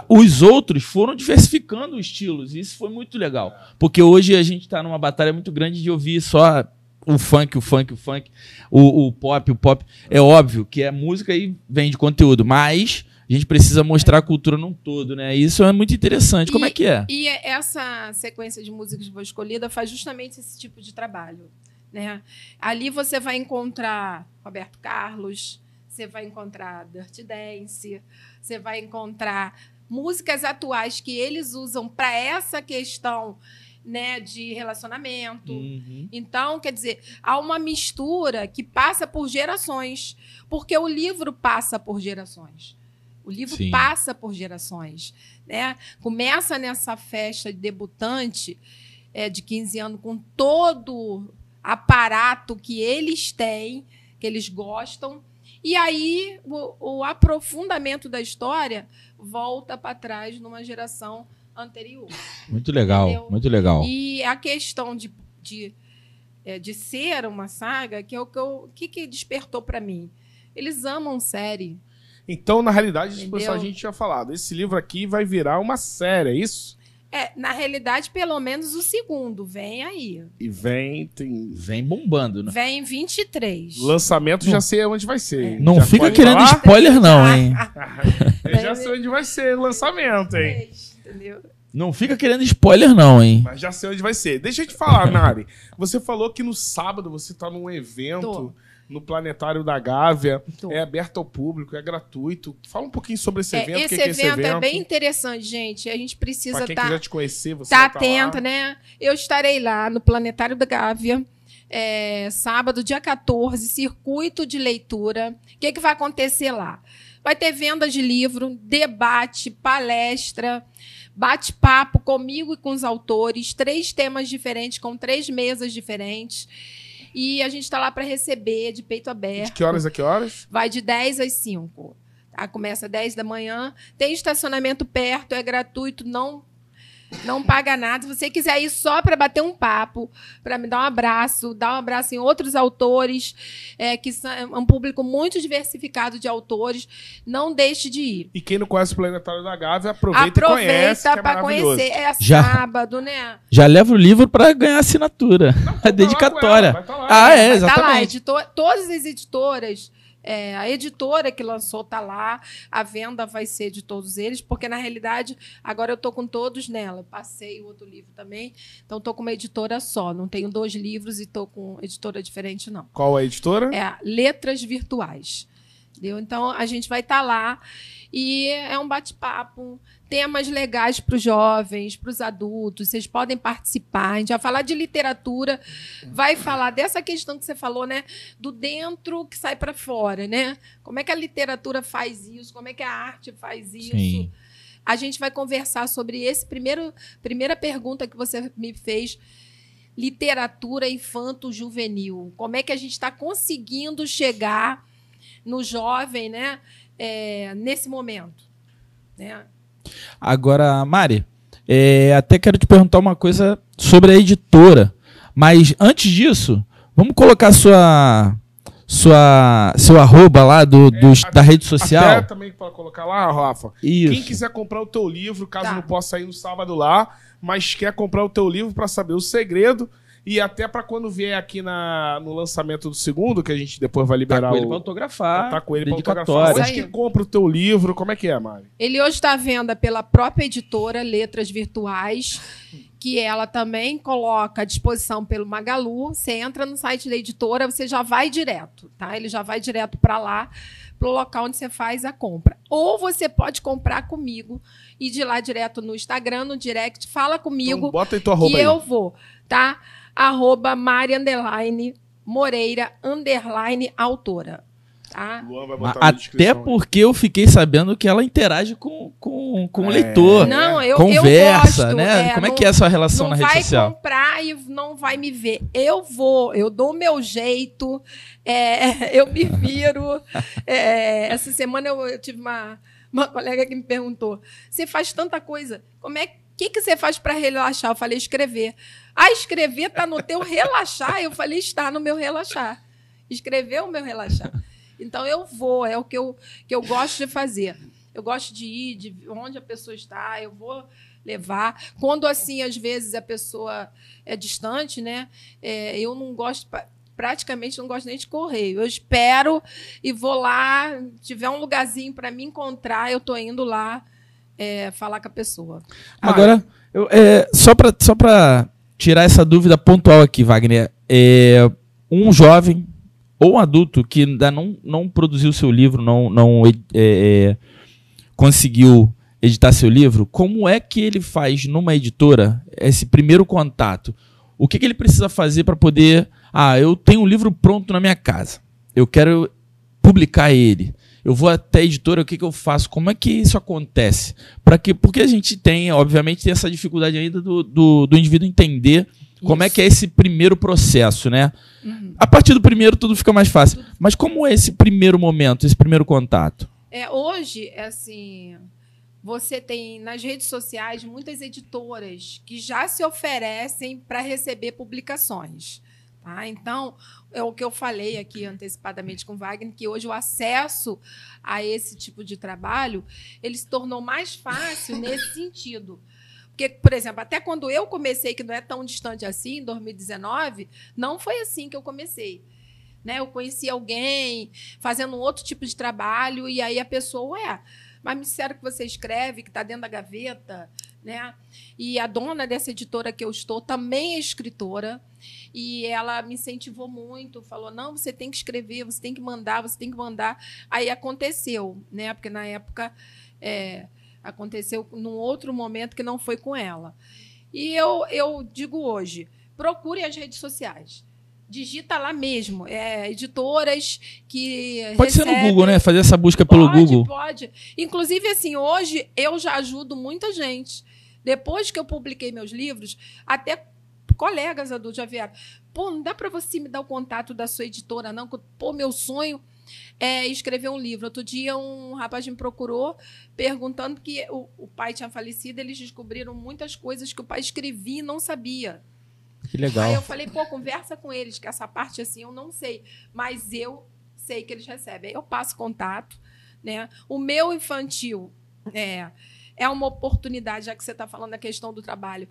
Os outros foram diversificando os estilos. E isso foi muito legal. Porque hoje a gente está numa batalha muito grande de ouvir só o funk, o funk, o funk, o, o pop, o pop. É óbvio que é música e vem de conteúdo, mas a gente precisa mostrar a cultura num todo, né? E isso é muito interessante. Como é
E-
que é?
E essa sequência de músicas que foi escolhida faz justamente esse tipo de trabalho. Né? Ali você vai encontrar Roberto Carlos, você vai encontrar Dirty Dance, você vai encontrar músicas atuais que eles usam para essa questão né, de relacionamento.
Uhum.
Então, quer dizer, há uma mistura que passa por gerações, porque o livro passa por gerações. O livro
Sim.
passa por gerações, né? Começa nessa festa de debutante é, de 15 anos com todo aparato que eles têm, que eles gostam, e aí o, o aprofundamento da história volta para trás numa geração anterior.
Muito legal,
Entendeu?
muito legal.
E a questão de, de, é, de ser uma saga, que é o que, eu, que, que despertou para mim. Eles amam série.
Então, na realidade, isso
Entendeu?
a gente tinha falado. Esse livro aqui vai virar uma série, é isso?
É, na realidade, pelo menos o segundo. Vem aí.
E vem, tem
Vem bombando, né?
Vem 23.
lançamento, já sei onde vai ser. hein?
Não
Já
fica querendo
falar?
spoiler, não, hein? <laughs>
Eu já sei onde vai ser o lançamento, hein?
Entendeu?
Não fica querendo spoiler, não, hein?
Mas já sei onde vai ser. Deixa eu te falar, Nari. Você falou que no sábado você tá num evento
Tô.
No Planetário da Gávea.
Tô.
É aberto ao público, é gratuito. Fala um pouquinho sobre esse
É,
evento.
esse,
que que é esse
evento
evento
é bem interessante, gente. A gente precisa estar
quiser te conhecer, você
tá
vai tá
né? Eu estarei lá no Planetário da Gávea, é, sábado, dia 14, circuito de leitura. O que, que vai acontecer lá? Vai ter venda de livro, debate, palestra, bate-papo comigo e com os autores, três temas diferentes, com três mesas diferentes. E a gente está lá para receber de peito
De
aberto.
que horas a que horas?
Vai de 10 às 5. Tá? Começa às 10 da manhã. Tem estacionamento perto, é gratuito, não Não paga nada. Se você quiser ir só para bater um papo, para me dar um abraço, dar um abraço em outros autores, é, que são é um público muito diversificado de autores, não deixe de ir.
E quem não conhece o Planetário da Gávea, aproveita, aproveita
para conhecer. É <laughs> Já, sábado, né?
Já leva o livro para ganhar assinatura. Não, <laughs> a dedicatória. Ela, tá lá, ah, é, exatamente. Tá lá,
editor, todas as editoras é, a editora que lançou está lá, a venda vai ser de todos eles, porque na realidade agora eu estou com todos nela. Passei o outro livro também, então estou com uma editora só. Não tenho dois livros e estou com editora diferente, não.
Qual é a editora?
É Letras Virtuais. Entendeu? Então a gente vai estar tá lá e é um bate-papo temas legais para os jovens, para os adultos. Vocês podem participar. A gente vai falar de literatura, vai falar dessa questão que você falou, né? Do dentro que sai para fora, né? Como é que a literatura faz isso? Como é que a arte faz isso? Sim. A gente vai conversar sobre esse primeiro primeira pergunta que você me fez. Literatura infanto-juvenil. Como é que a gente está conseguindo chegar no jovem, né? É, nesse momento, né?
Agora, Mari, é, até quero te perguntar uma coisa sobre a editora. Mas antes disso, vamos colocar sua sua seu arroba lá do, do é, da rede social. Até
também para colocar lá, Rafa. Isso. Quem quiser comprar o teu livro, caso tá. não possa ir no sábado lá, mas quer comprar o teu livro para saber o segredo, e até para quando vier aqui na, no lançamento do segundo, que a gente depois vai liberar tá
com ele o... pra autografar.
Tá com ele pra autografar. Onde que compra o teu livro? Como é que é, Mari?
Ele hoje está à venda pela própria editora Letras Virtuais, que ela também coloca à disposição pelo Magalu. Você entra no site da editora, você já vai direto, tá? Ele já vai direto para lá, pro local onde você faz a compra. Ou você pode comprar comigo e de lá direto no Instagram, no direct, fala comigo. Então,
bota aí tua arroba
que aí. eu vou, tá? Arroba Mari Underline Moreira Underline Autora. Tá?
Até porque eu fiquei sabendo que ela interage com, com, com é. o leitor.
Não, eu,
Conversa,
eu gosto,
né? É, Como é que é a sua relação na rede social?
Não vai comprar e não vai me ver. Eu vou, eu dou o meu jeito, é, <laughs> eu me viro. É, essa semana eu, eu tive uma, uma colega que me perguntou: você faz tanta coisa, como é que que, que você faz para relaxar? Eu falei, escrever. Ah, escrever está no teu relaxar? Eu falei, está no meu relaxar. Escrever o meu relaxar. Então eu vou, é o que eu, que eu gosto de fazer. Eu gosto de ir, de onde a pessoa está, eu vou levar. Quando, assim, às vezes a pessoa é distante, né? É, eu não gosto, praticamente não gosto nem de correr. Eu espero e vou lá, tiver um lugarzinho para me encontrar, eu estou indo lá é, falar com a pessoa.
Agora, eu, é, só para só tirar essa dúvida pontual aqui, Wagner, é, um jovem ou um adulto que ainda não, não produziu seu livro, não, não é, é, conseguiu editar seu livro, como é que ele faz numa editora esse primeiro contato? O que, que ele precisa fazer para poder. Ah, eu tenho um livro pronto na minha casa. Eu quero publicar ele eu vou até a editora, o que, que eu faço? Como é que isso acontece? Para que, porque a gente tem, obviamente, tem essa dificuldade ainda do, do, do indivíduo entender como é que é esse primeiro processo, né? Uhum. A partir do primeiro tudo fica mais fácil. Mas como é esse primeiro momento, esse primeiro contato?
É, hoje, é assim, você tem nas redes sociais muitas editoras que já se oferecem para receber publicações. Tá? Então, é o que eu falei aqui antecipadamente com Wagner, que hoje o acesso a esse tipo de trabalho ele se tornou mais fácil <laughs> nesse sentido. Porque, por exemplo, até quando eu comecei, que não é tão distante assim, em 2019, não foi assim que eu comecei. Né? Eu conheci alguém fazendo um outro tipo de trabalho, e aí a pessoa, é, mas me disseram que você escreve, que está dentro da gaveta, né? E a dona dessa editora que eu estou também é escritora e ela me incentivou muito, falou: "Não, você tem que escrever, você tem que mandar, você tem que mandar". Aí aconteceu, né? Porque na época é, aconteceu num outro momento que não foi com ela. E eu eu digo hoje, procure as redes sociais digita lá mesmo. É, editoras que.
Pode recebem... ser no Google, né? Fazer essa busca pelo
pode,
Google.
Pode. Inclusive, assim, hoje eu já ajudo muita gente. Depois que eu publiquei meus livros, até colegas adultos já vieram. Pô, não dá para você me dar o contato da sua editora, não? Pô, meu sonho é escrever um livro. Outro dia, um rapaz me procurou perguntando que o, o pai tinha falecido, eles descobriram muitas coisas que o pai escrevia e não sabia.
Que legal.
Aí eu falei, pô, conversa com eles, que essa parte assim eu não sei, mas eu sei que eles recebem. Aí eu passo contato, né? O meu infantil é, é uma oportunidade, já que você está falando da questão do trabalho,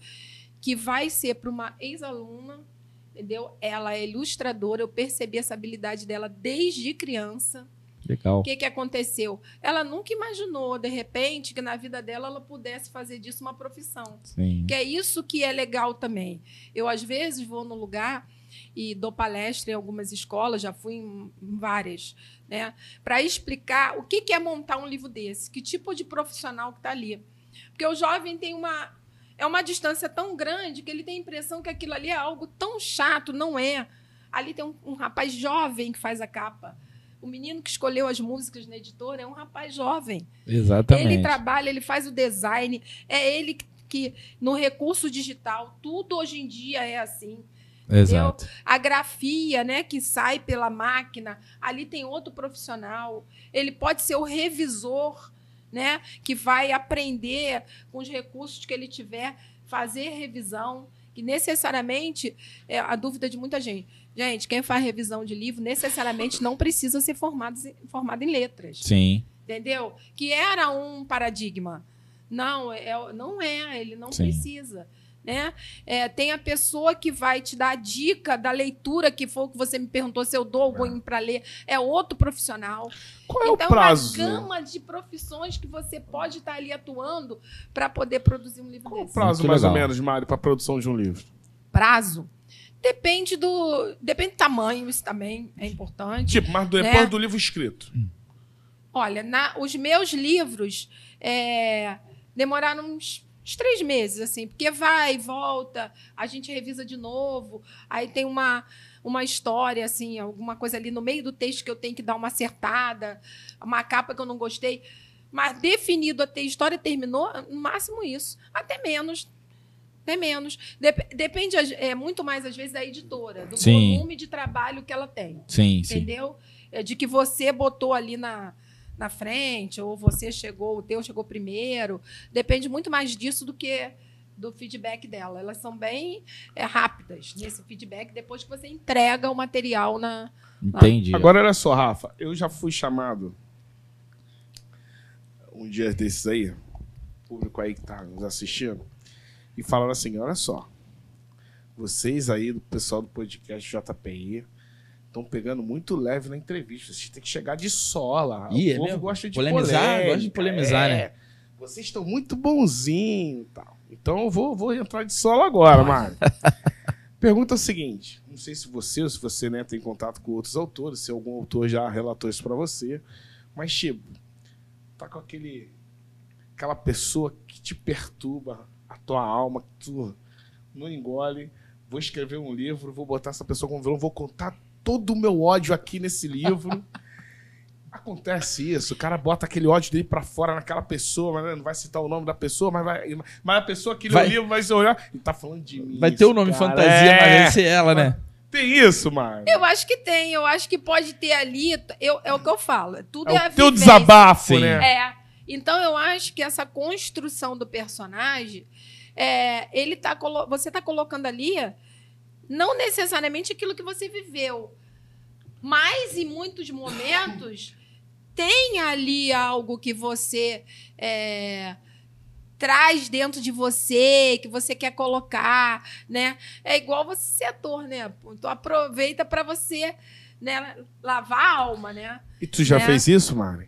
que vai ser para uma ex-aluna, entendeu? Ela é ilustradora, eu percebi essa habilidade dela desde criança.
Legal.
O que, que aconteceu? Ela nunca imaginou, de repente, que na vida dela ela pudesse fazer disso uma profissão.
Sim.
Que é isso que é legal também. Eu, às vezes, vou no lugar e dou palestra em algumas escolas, já fui em várias, né? Para explicar o que, que é montar um livro desse, que tipo de profissional que está ali. Porque o jovem tem uma. É uma distância tão grande que ele tem a impressão que aquilo ali é algo tão chato, não é. Ali tem um, um rapaz jovem que faz a capa. O menino que escolheu as músicas na editora é um rapaz jovem.
Exatamente.
Ele trabalha, ele faz o design, é ele que, no recurso digital, tudo hoje em dia é assim.
Exato.
A grafia, né, que sai pela máquina, ali tem outro profissional. Ele pode ser o revisor, né, que vai aprender com os recursos que ele tiver, fazer revisão. Que necessariamente é a dúvida de muita gente. Gente, quem faz revisão de livro necessariamente não precisa ser formado, formado em letras
Sim.
entendeu? Que era um paradigma. Não, é, não é, ele não
Sim.
precisa. Né? É, tem a pessoa que vai te dar a dica da leitura, que foi o que você me perguntou se eu dou algum para ler. É outro profissional.
Qual é
então,
o prazo?
é uma gama de profissões que você pode estar ali atuando para poder produzir um livro
Qual é o
desse.
prazo,
Muito
mais ou
legal.
menos, Mário, para a produção de um livro?
Prazo. Depende do. Depende do tamanho, isso também é importante.
Tipo, mas depois
Né?
do livro escrito.
Olha, na- os meus livros é, demoraram uns, uns três meses, assim, porque vai volta, a gente revisa de novo, aí tem uma, uma história, assim, alguma coisa ali no meio do texto que eu tenho que dar uma acertada, uma capa que eu não gostei. Mas definido até a história terminou, no máximo isso. Até menos. Até menos. Dep- depende é, muito mais, às vezes, da editora, do
Sim.
volume de trabalho que ela tem
Sim, sim.
entendeu? É de que você botou ali na, na frente, ou você chegou, o teu chegou primeiro. Depende muito mais disso do que do feedback dela. Elas são bem é, rápidas nesse feedback depois que você entrega o material na.
Entendi.
Agora, olha só, Rafa. Eu já fui chamado um dia desses aí, público aí que tá nos assistindo, e falaram assim: olha só, vocês aí do pessoal do podcast JPI estão pegando muito leve na entrevista. Vocês têm que chegar de sola.
Ih, é
o povo
mesmo?
gosta de
Polemizar?
polêmica,
Gosta de polemizar,
é.
né?
Vocês estão muito bonzinhos e tal. Então eu vou, vou entrar de solo agora, Mário. <laughs> Pergunta o seguinte: não sei se você ou se você né, tem contato com outros autores, se algum autor já relatou isso pra você, mas tipo, tá com aquele aquela pessoa que te perturba a tua alma, que tu não engole. Vou escrever um livro, vou botar essa pessoa como vilão, vou contar todo o meu ódio aqui nesse livro. <laughs> Acontece isso, o cara bota aquele ódio dele pra fora naquela pessoa, mas não vai citar o nome da pessoa, mas, vai, mas a pessoa que lê
Vai-
o livro vai se olhar e tá falando de mim.
Vai ter o nome
esse cara.
fantasia,
É.
mas vai ser ela, né?
Tem isso, mano.
Eu acho que tem, eu acho que pode ter ali. Eu, é o que eu falo. Tudo é,
É
a
o teu desabafo,
Sim.
né?
É. Então eu acho que essa construção do personagem, é, ele tá você está colocando ali não necessariamente aquilo que você viveu, mas em muitos momentos tem ali algo que você é, traz dentro de você, que você quer colocar, né? É igual você ser ator, né? Então aproveita para você né, lavar a alma, né?
E tu já
É.
fez isso, Mari?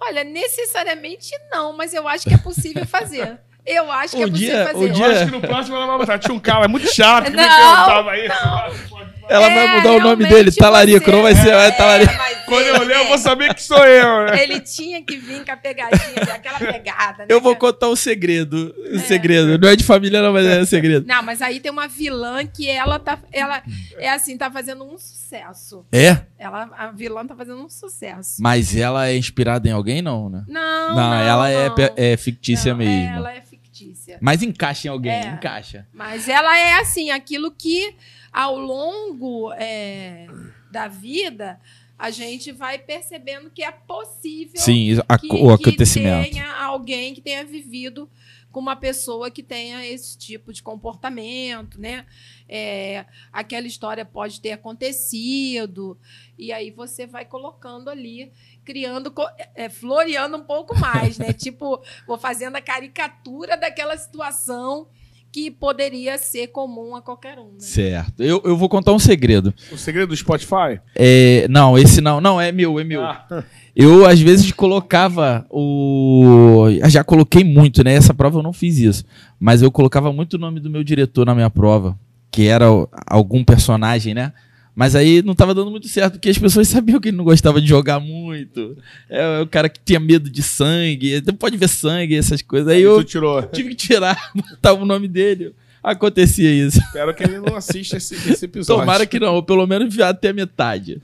Olha, necessariamente não, mas eu acho que é possível fazer. <laughs> Eu acho que
Um
é possível
dia-
fazer.
um
Eu
dia-
acho que no próximo ela vai botar. Tinha um cara muito chato que me
Não,
perguntava isso.
Ela
É,
vai mudar o nome dele, talarico,
você-
não vai ser
É,
talarico.
Quando eu olhar, eu vou saber que sou eu, né?
Ele tinha que vir com a pegadinha, aquela pegada, né?
Eu vou contar o segredo. O segredo. Não é de família, não, mas é segredo.
Não, mas aí tem uma vilã que ela tá. Ela é assim, tá fazendo um sucesso.
É?
Ela, a vilã tá fazendo um sucesso.
Mas ela é inspirada em alguém, não, né?
Não.
Não, ela é,
não.
pe- é fictícia
Não,
mesmo.
Ela é fictícia.
Mas encaixa em alguém,
É.
encaixa.
Mas ela é assim, aquilo que ao longo é, da vida a gente vai percebendo que é possível
Sim, a-
que,
o
que
acontecimento.
tenha alguém que tenha vivido com uma pessoa que tenha esse tipo de comportamento, né? É, aquela história pode ter acontecido e aí você vai colocando ali, criando, co- é, floreando um pouco mais, né? <laughs> tipo, vou fazendo a caricatura daquela situação que poderia ser comum a qualquer um. Né?
Certo. Eu, eu vou contar um segredo.
O segredo do Spotify?
É, não, esse não. Não, é meu, é meu.
Ah,
Eu, às vezes, colocava o. Já coloquei muito, né? Essa prova eu não fiz isso. Mas eu colocava muito o nome do meu diretor na minha prova, que era algum personagem, né? Mas aí não tava dando muito certo, porque as pessoas <laughs> sabiam que ele não gostava de jogar muito. É o cara que tinha medo de sangue. Não pode ver sangue, essas coisas. Aí eu tive que tirar, <laughs> botar o nome dele. Acontecia isso.
Espero que ele não assista esse, esse episódio.
Tomara que não, ou pelo menos até a metade.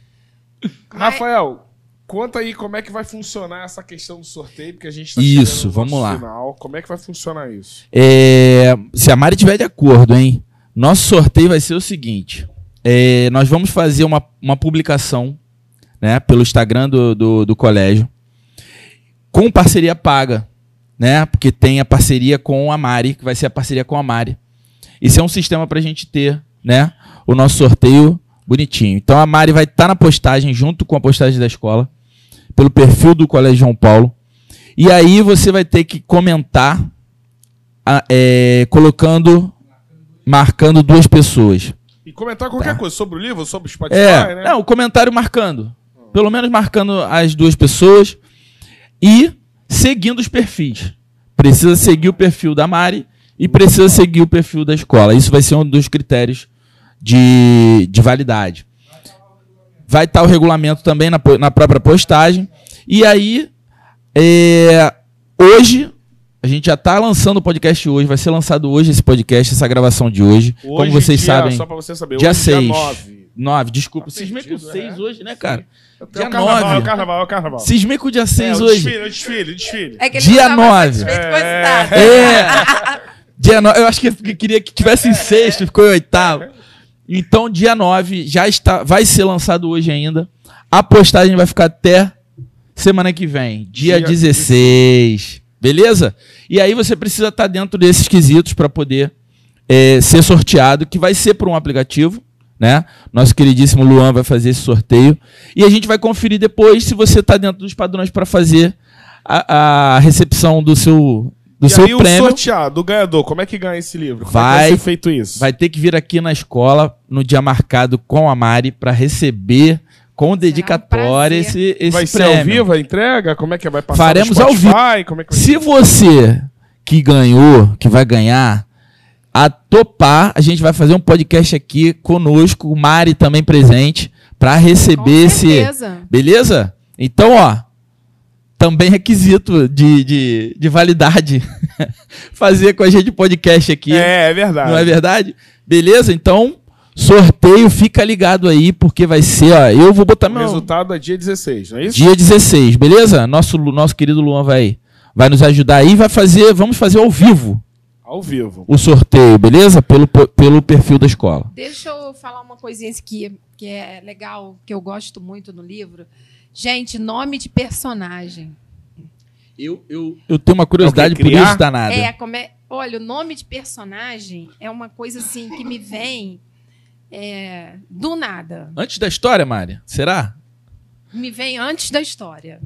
<laughs>
Rafael, conta aí como é que vai funcionar essa questão do sorteio, porque a gente tá
Isso,
no
vamos lá.
Final. Como é que vai funcionar isso?
É, se a Mari tiver de acordo, hein? Nosso sorteio vai ser o seguinte: é, nós vamos fazer uma, uma publicação né, pelo Instagram do, do, do colégio com parceria paga, né? Porque tem a parceria com a Mari, que vai ser a parceria com a Mari. Isso é um sistema para a gente ter, né? O nosso sorteio bonitinho. Então a Mari vai estar na postagem junto com a postagem da escola, pelo perfil do Colégio João Paulo. E aí você vai ter que comentar a- é, colocando, marcando duas pessoas.
E comentar qualquer
Tá.
coisa sobre o livro, sobre o Spotify,
É,
né?
não, o comentário marcando. Pelo menos marcando as duas pessoas e seguindo os perfis. Precisa seguir o perfil da Mari e precisa seguir o perfil da escola. Isso vai ser um dos critérios de, de validade. Vai estar o regulamento também na, na própria postagem. E aí, é, hoje, a gente já está lançando o podcast hoje. Vai ser lançado hoje esse podcast, essa gravação de hoje. Como
Hoje,
vocês
dia-
sabem.
Só pra você saber,
dia
hoje,
6.
dia 9.
9, desculpa.
Tá
Cismei com
perdido,
6
é.
hoje, né, cara?
É
Dia
o carnaval,
9.
é o carnaval, é o carnaval.
Cismei com o dia
é,
6
o
hoje.
desfile, o desfile, o desfile.
É que ele
Dia
não tava
nove.
satisfeito com o
É.
resultado.
É! <laughs> dia 9, eu acho que eu queria que tivesse em sexto, ficou em oitavo. Então, dia 9 já está, vai ser lançado hoje ainda. A postagem vai ficar até semana que vem, dia,
Dia
16. Beleza? E aí você precisa estar dentro desses quesitos para poder é, ser sorteado, que vai ser por um aplicativo, né? Nosso queridíssimo Luan vai fazer esse sorteio. E a gente vai conferir depois se você está dentro dos padrões para fazer a, a recepção do seu, do
e
seu
aí o
prêmio.
sorteado, o ganhador, como é que ganha esse livro? Como é
Vai-
vai ser feito isso?
Vai ter que vir aqui na escola no dia marcado com a Mari para receber com dedicatória
prazer.
esse, esse
vai ser
prêmio.
ao vivo a entrega? Como é que vai passar
Faremos ao?
Como é que vai
Se você que ganhou, que vai ganhar, a topar, a gente vai fazer um podcast aqui conosco, o Mari também presente, para
Com
receber esse. Beleza? Então, ó, também requisito de, de, de validade <laughs> fazer com a gente podcast aqui.
É, é verdade.
Não é verdade? Beleza? Então, sorteio, fica ligado aí, porque vai ser, ó, eu vou botar
O
meu
resultado é dia 16, não é isso?
dia 16, beleza? Nosso, nosso querido Luan vai, vai nos ajudar aí, vai fazer, vamos fazer ao vivo
Ao vivo.
o sorteio, beleza? Pelo, pelo perfil da escola.
Deixa eu falar uma coisinha aqui que é legal, que eu gosto muito no livro. Gente, nome de personagem.
Eu, eu, eu tenho uma curiosidade por isso danada.
É, como é, olha, o nome de personagem é uma coisa assim que me vem é, do nada.
Antes da história, Mari, será?
Me vem antes da história.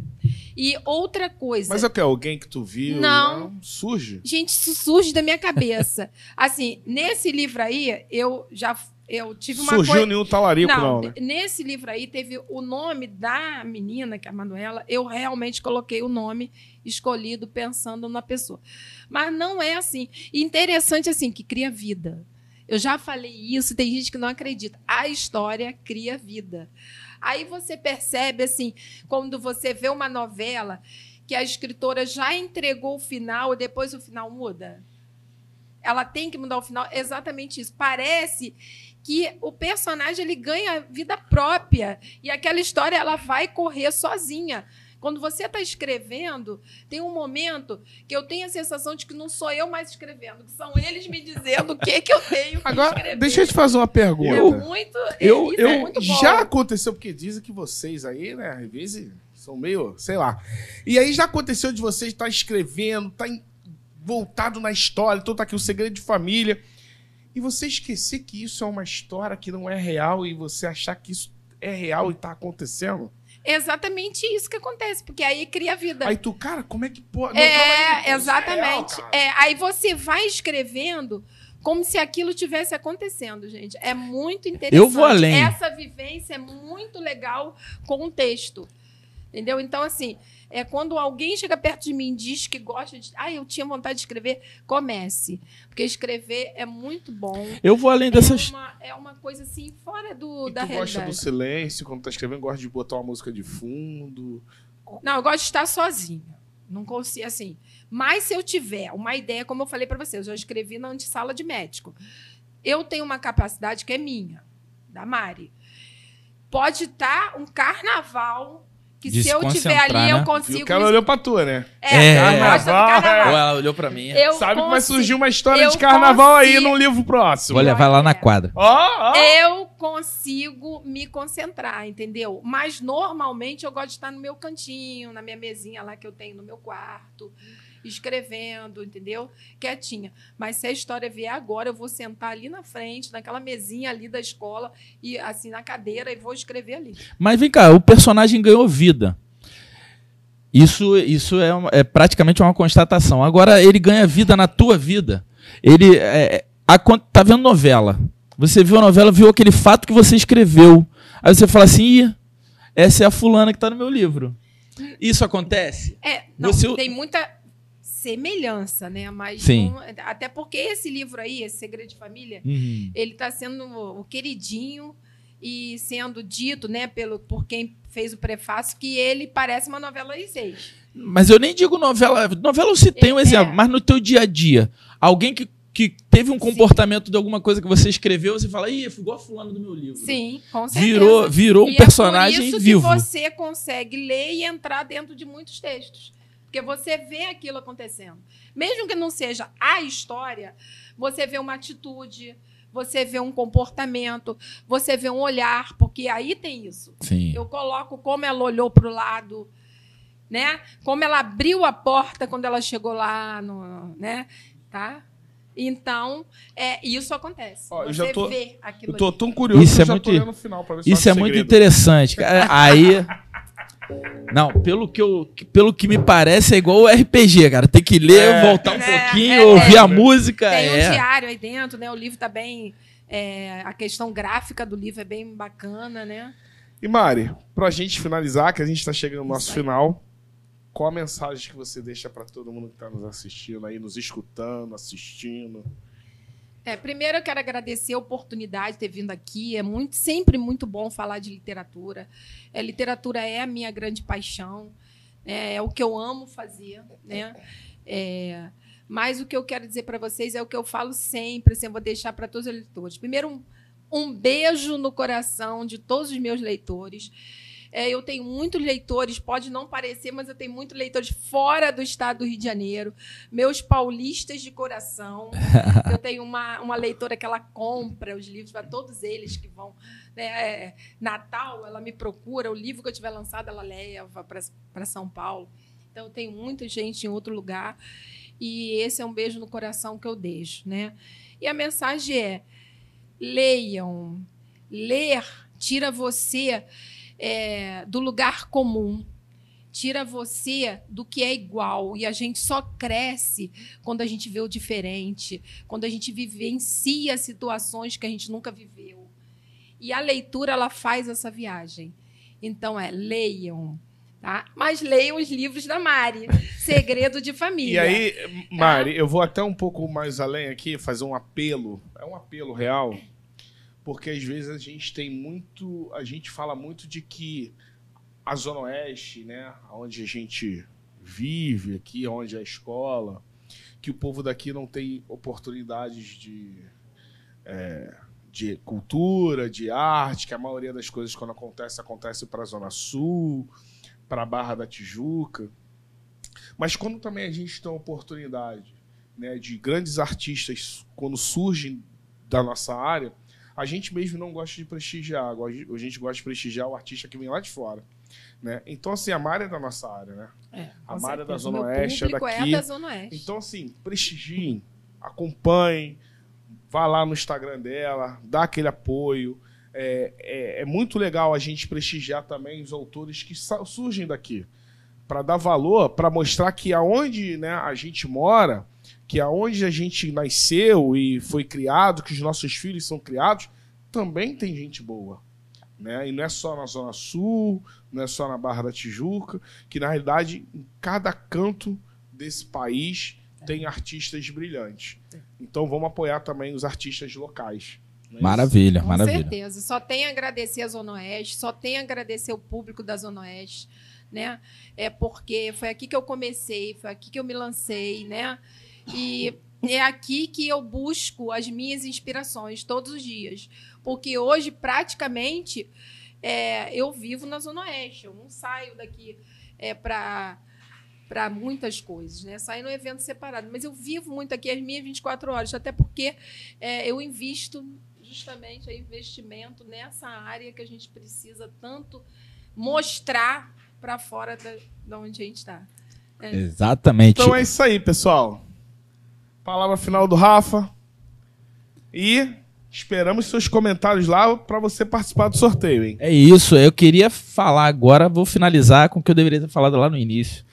E outra coisa.
Mas até alguém que tu viu,
Não.
surge.
Gente, isso surge da minha cabeça. <laughs> assim, nesse livro aí, eu já eu tive uma
Surgiu
coisa.
nenhum talarico, não,
Não,
né?
nesse livro aí teve o nome da menina, que é a Manuela, eu realmente coloquei o nome escolhido pensando na pessoa. Mas não é assim. E interessante assim, que cria vida. Eu já falei isso, tem gente que não acredita. A história cria vida. Aí você percebe assim, quando você vê uma novela que a escritora já entregou o final e depois o final muda. Ela tem que mudar o final, exatamente isso. Parece que o personagem ele ganha vida própria e aquela história ela vai correr sozinha. Quando você está escrevendo, tem um momento que eu tenho a sensação de que não sou eu mais escrevendo, que são eles me dizendo o que, que eu tenho que
Agora,
escrever.
deixa eu te fazer uma pergunta.
É muito,
Eu,
isso
eu
é muito bom.
já aconteceu, porque dizem que vocês aí, né, às vezes são meio, sei lá. E aí já aconteceu de vocês estar escrevendo, estar em- voltado na história, então tá aqui o segredo de família. E você esquecer que isso é uma história que não é real e você achar que isso é real e tá acontecendo.
É exatamente isso que acontece, porque aí cria vida.
Aí tu, cara, como é que pode.
É,
real,
exatamente.
cara.
É, aí você vai escrevendo como se aquilo tivesse acontecendo, gente. É muito interessante.
Eu vou além.
Essa vivência é muito legal com o texto. Entendeu? Então, assim, é quando alguém chega perto de mim e diz que gosta de. Ah, eu tinha vontade de escrever, comece. Porque escrever é muito bom.
Eu vou além dessas.
É uma, é uma coisa assim, fora do,
E
da
tu gosta
realidade.
do silêncio, quando tá escrevendo, gosta de botar uma música de fundo.
Não, eu gosto de estar sozinha. Não consigo, assim. Mas se eu tiver uma ideia, como eu falei para vocês, eu já escrevi na antessala de médico. Eu tenho uma capacidade que é minha, da Mari. Pode estar um carnaval que
De
se
se
eu tiver ali,
né?
eu
E
consigo.
o cara olhou pra tu, né?
É,
É.
Carnaval,
carnaval.
Ou ela olhou pra mim.
Eu
Sabe que vai surgir uma história de carnaval aí
consigo-
num livro próximo.
Vou levar lá na
É.
quadra.
Ó, ó.
Eu consigo me concentrar, entendeu? Mas normalmente eu gosto de estar no meu cantinho, na minha mesinha lá que eu tenho no meu quarto, escrevendo, entendeu? Quietinha. Mas se a história vier agora, eu vou sentar ali na frente, naquela mesinha ali da escola, e assim, na cadeira, e vou escrever ali.
Mas vem cá, o personagem ganhou vida. Isso, isso é, uma- é praticamente uma constatação. Agora, ele ganha vida na tua vida. Ele é, a, con- tá vendo novela. Você viu a novela, viu aquele fato que você escreveu. Aí você fala assim: essa é a fulana que tá no meu livro. Isso acontece?
É, não,
Você-
tem muita semelhança, né? Mas
Sim.
não- até porque esse livro aí, esse Segredo de Família,
Uhum.
ele está sendo o queridinho e sendo dito, né, pelo, por quem fez o prefácio, que ele parece uma novela das seis.
Mas eu nem digo novela. Novela citei um
É.
exemplo, mas no teu dia a dia, alguém que, que teve um comportamento de alguma coisa que você escreveu, você fala, ih, igual fulano do meu livro.
Sim, com certeza.
Virou, virou um
E
personagem
é por isso
vivo.
que você consegue ler e entrar dentro de muitos textos. Porque você vê aquilo acontecendo. Mesmo que não seja a história, você vê uma atitude, você vê um comportamento, você vê um olhar, porque aí tem isso.
Sim.
Eu coloco como ela olhou para o lado, né? Como ela abriu a porta quando ela chegou lá, no, né? Tá? Então, é, isso acontece.
Ó, eu
Você
já tô-
vê aquilo
Eu tô
ali.
tão curioso
Isso
que
é
eu já
muito-
tô olhando o final pra ver se
Isso é
o
muito
segredo.
interessante. Aí. <laughs> Não, pelo que, eu, pelo que me parece, é igual o RPG, cara. Tem que ler,
É.
voltar um
É,
pouquinho,
é,
ouvir
é.
a música.
Tem um
é.
diário aí dentro, né? O livro tá bem. é, a questão gráfica do livro é bem bacana, né?
E Mari, pra gente finalizar, que a gente tá chegando no nosso
Isso aí.
final, qual a mensagem que você deixa pra todo mundo que tá nos assistindo aí, nos escutando, assistindo?
É, primeiro eu quero agradecer a oportunidade de ter vindo aqui. É muito, sempre muito bom falar de literatura. É, literatura é a minha grande paixão. né? É, o que eu amo fazer, né? É, mas o que eu quero dizer para vocês é o que eu falo sempre, assim, eu vou deixar para todos os leitores. Primeiro, um, um beijo no coração de todos os meus leitores. É, eu tenho muitos leitores, pode não parecer, mas eu tenho muitos leitores fora do estado do Rio de Janeiro, meus paulistas de coração. <laughs> eu tenho uma, uma leitora que ela compra os livros para todos eles que vão. né, é, Natal, ela me procura, o livro que eu tiver lançado, ela leva para São Paulo. Então, eu tenho muita gente em outro lugar. E esse é um beijo no coração que eu deixo. Né? E a mensagem é: leiam. Ler tira você é, do lugar comum, tira você do que é igual. E a gente só cresce quando a gente vê o diferente, quando a gente vivencia situações que a gente nunca viveu. E a leitura ela faz essa viagem. Então é leiam, tá? Mas leiam os livros da Mari, <laughs> Segredo de Família.
E aí, Mari, eu vou até um pouco mais além aqui, fazer um apelo. É um apelo real, porque às vezes a gente tem muito. A gente fala muito de que a Zona Oeste, né, onde a gente vive aqui, onde é a escola, que o povo daqui não tem oportunidades de. é, de cultura, de arte, que a maioria das coisas, quando acontece, acontece para a Zona Sul. para a Barra da Tijuca. Mas quando também a gente tem a oportunidade né, de grandes artistas, quando surgem da nossa área, a gente mesmo não gosta de prestigiar. A gente gosta de prestigiar o artista que vem lá de fora. Né? Então, assim, a Mari é da nossa área, né?
É,
a Mari é da. Zona Oeste, é
público
daqui.
da Zona Oeste.
Então, assim, prestigiem, acompanhem, vá lá no Instagram dela, dá aquele apoio. É, é, é muito legal a gente prestigiar também os autores que surgem daqui. Para dar valor, para mostrar que aonde né, a gente mora, que aonde a gente nasceu e foi criado, que os nossos filhos são criados, também tem gente boa. Né? E não é só na Zona Sul, não é só na Barra da Tijuca, que na realidade, em cada canto desse país tem artistas brilhantes. Então vamos apoiar também os artistas locais. É?
Maravilha,
Com
maravilha.
certeza. Só tem a agradecer a Zona Oeste, só tem a agradecer o público da Zona Oeste, né? É porque foi aqui que eu comecei, foi aqui que eu me lancei, né? E é aqui que eu busco as minhas inspirações todos os dias. Porque hoje, praticamente, é, eu vivo na Zona Oeste. Eu não saio daqui é, para para muitas coisas, né? Sair no evento separado. Mas eu vivo muito aqui as minhas 24 horas, até porque é, eu invisto justamente é investimento nessa área que a gente precisa tanto mostrar para fora da, da onde a gente está.
Exatamente.
Então é isso aí, pessoal. Palavra final do Rafa. E esperamos seus comentários lá para você participar do sorteio, hein?
É isso, eu queria falar agora, vou finalizar com o que eu deveria ter falado lá no início.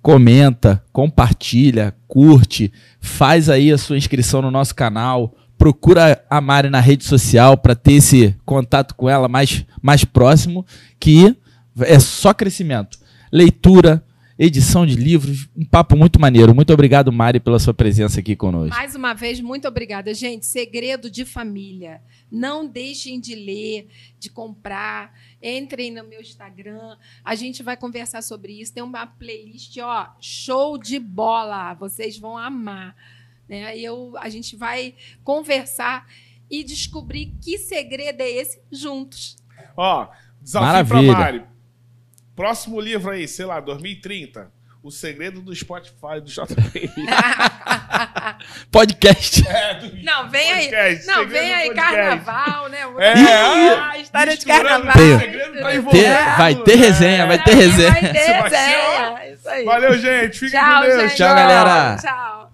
Comenta, compartilha, curte, faz aí a sua inscrição no nosso canal, procura a Mari na rede social para ter esse contato com ela mais, mais próximo, que é só crescimento. Leitura, edição de livros, um papo muito maneiro. Muito obrigado, Mari, pela sua presença aqui conosco.
Mais uma vez, muito obrigada. Gente, segredo de família. Não deixem de ler, de comprar. Entrem no meu Instagram. A gente vai conversar sobre isso. Tem uma playlist, ó, show de bola. Vocês vão amar. Né? Eu, a gente vai conversar e descobrir que segredo é esse juntos.
Ó, desafio
Maravilha.
pra Mari. Próximo livro aí, sei lá, 2030. O segredo do Spotify, do JPI. <laughs>
Podcast.
é, do <laughs>
Não, vem aí.
podcast,
Não,
segredo
vem aí,
podcast.
carnaval, né?
É,
Ah, história de carnaval.
Tem.
o segredo tá envolvido.
ter- vai ter
É.
resenha, vai ter
Vai
resenha.
ter
Isso vai ser,
resenha. Isso aí.
Valeu, gente. Fiquem
Tchau,
com Deus.
gente.
Tchau, galera.
Tchau.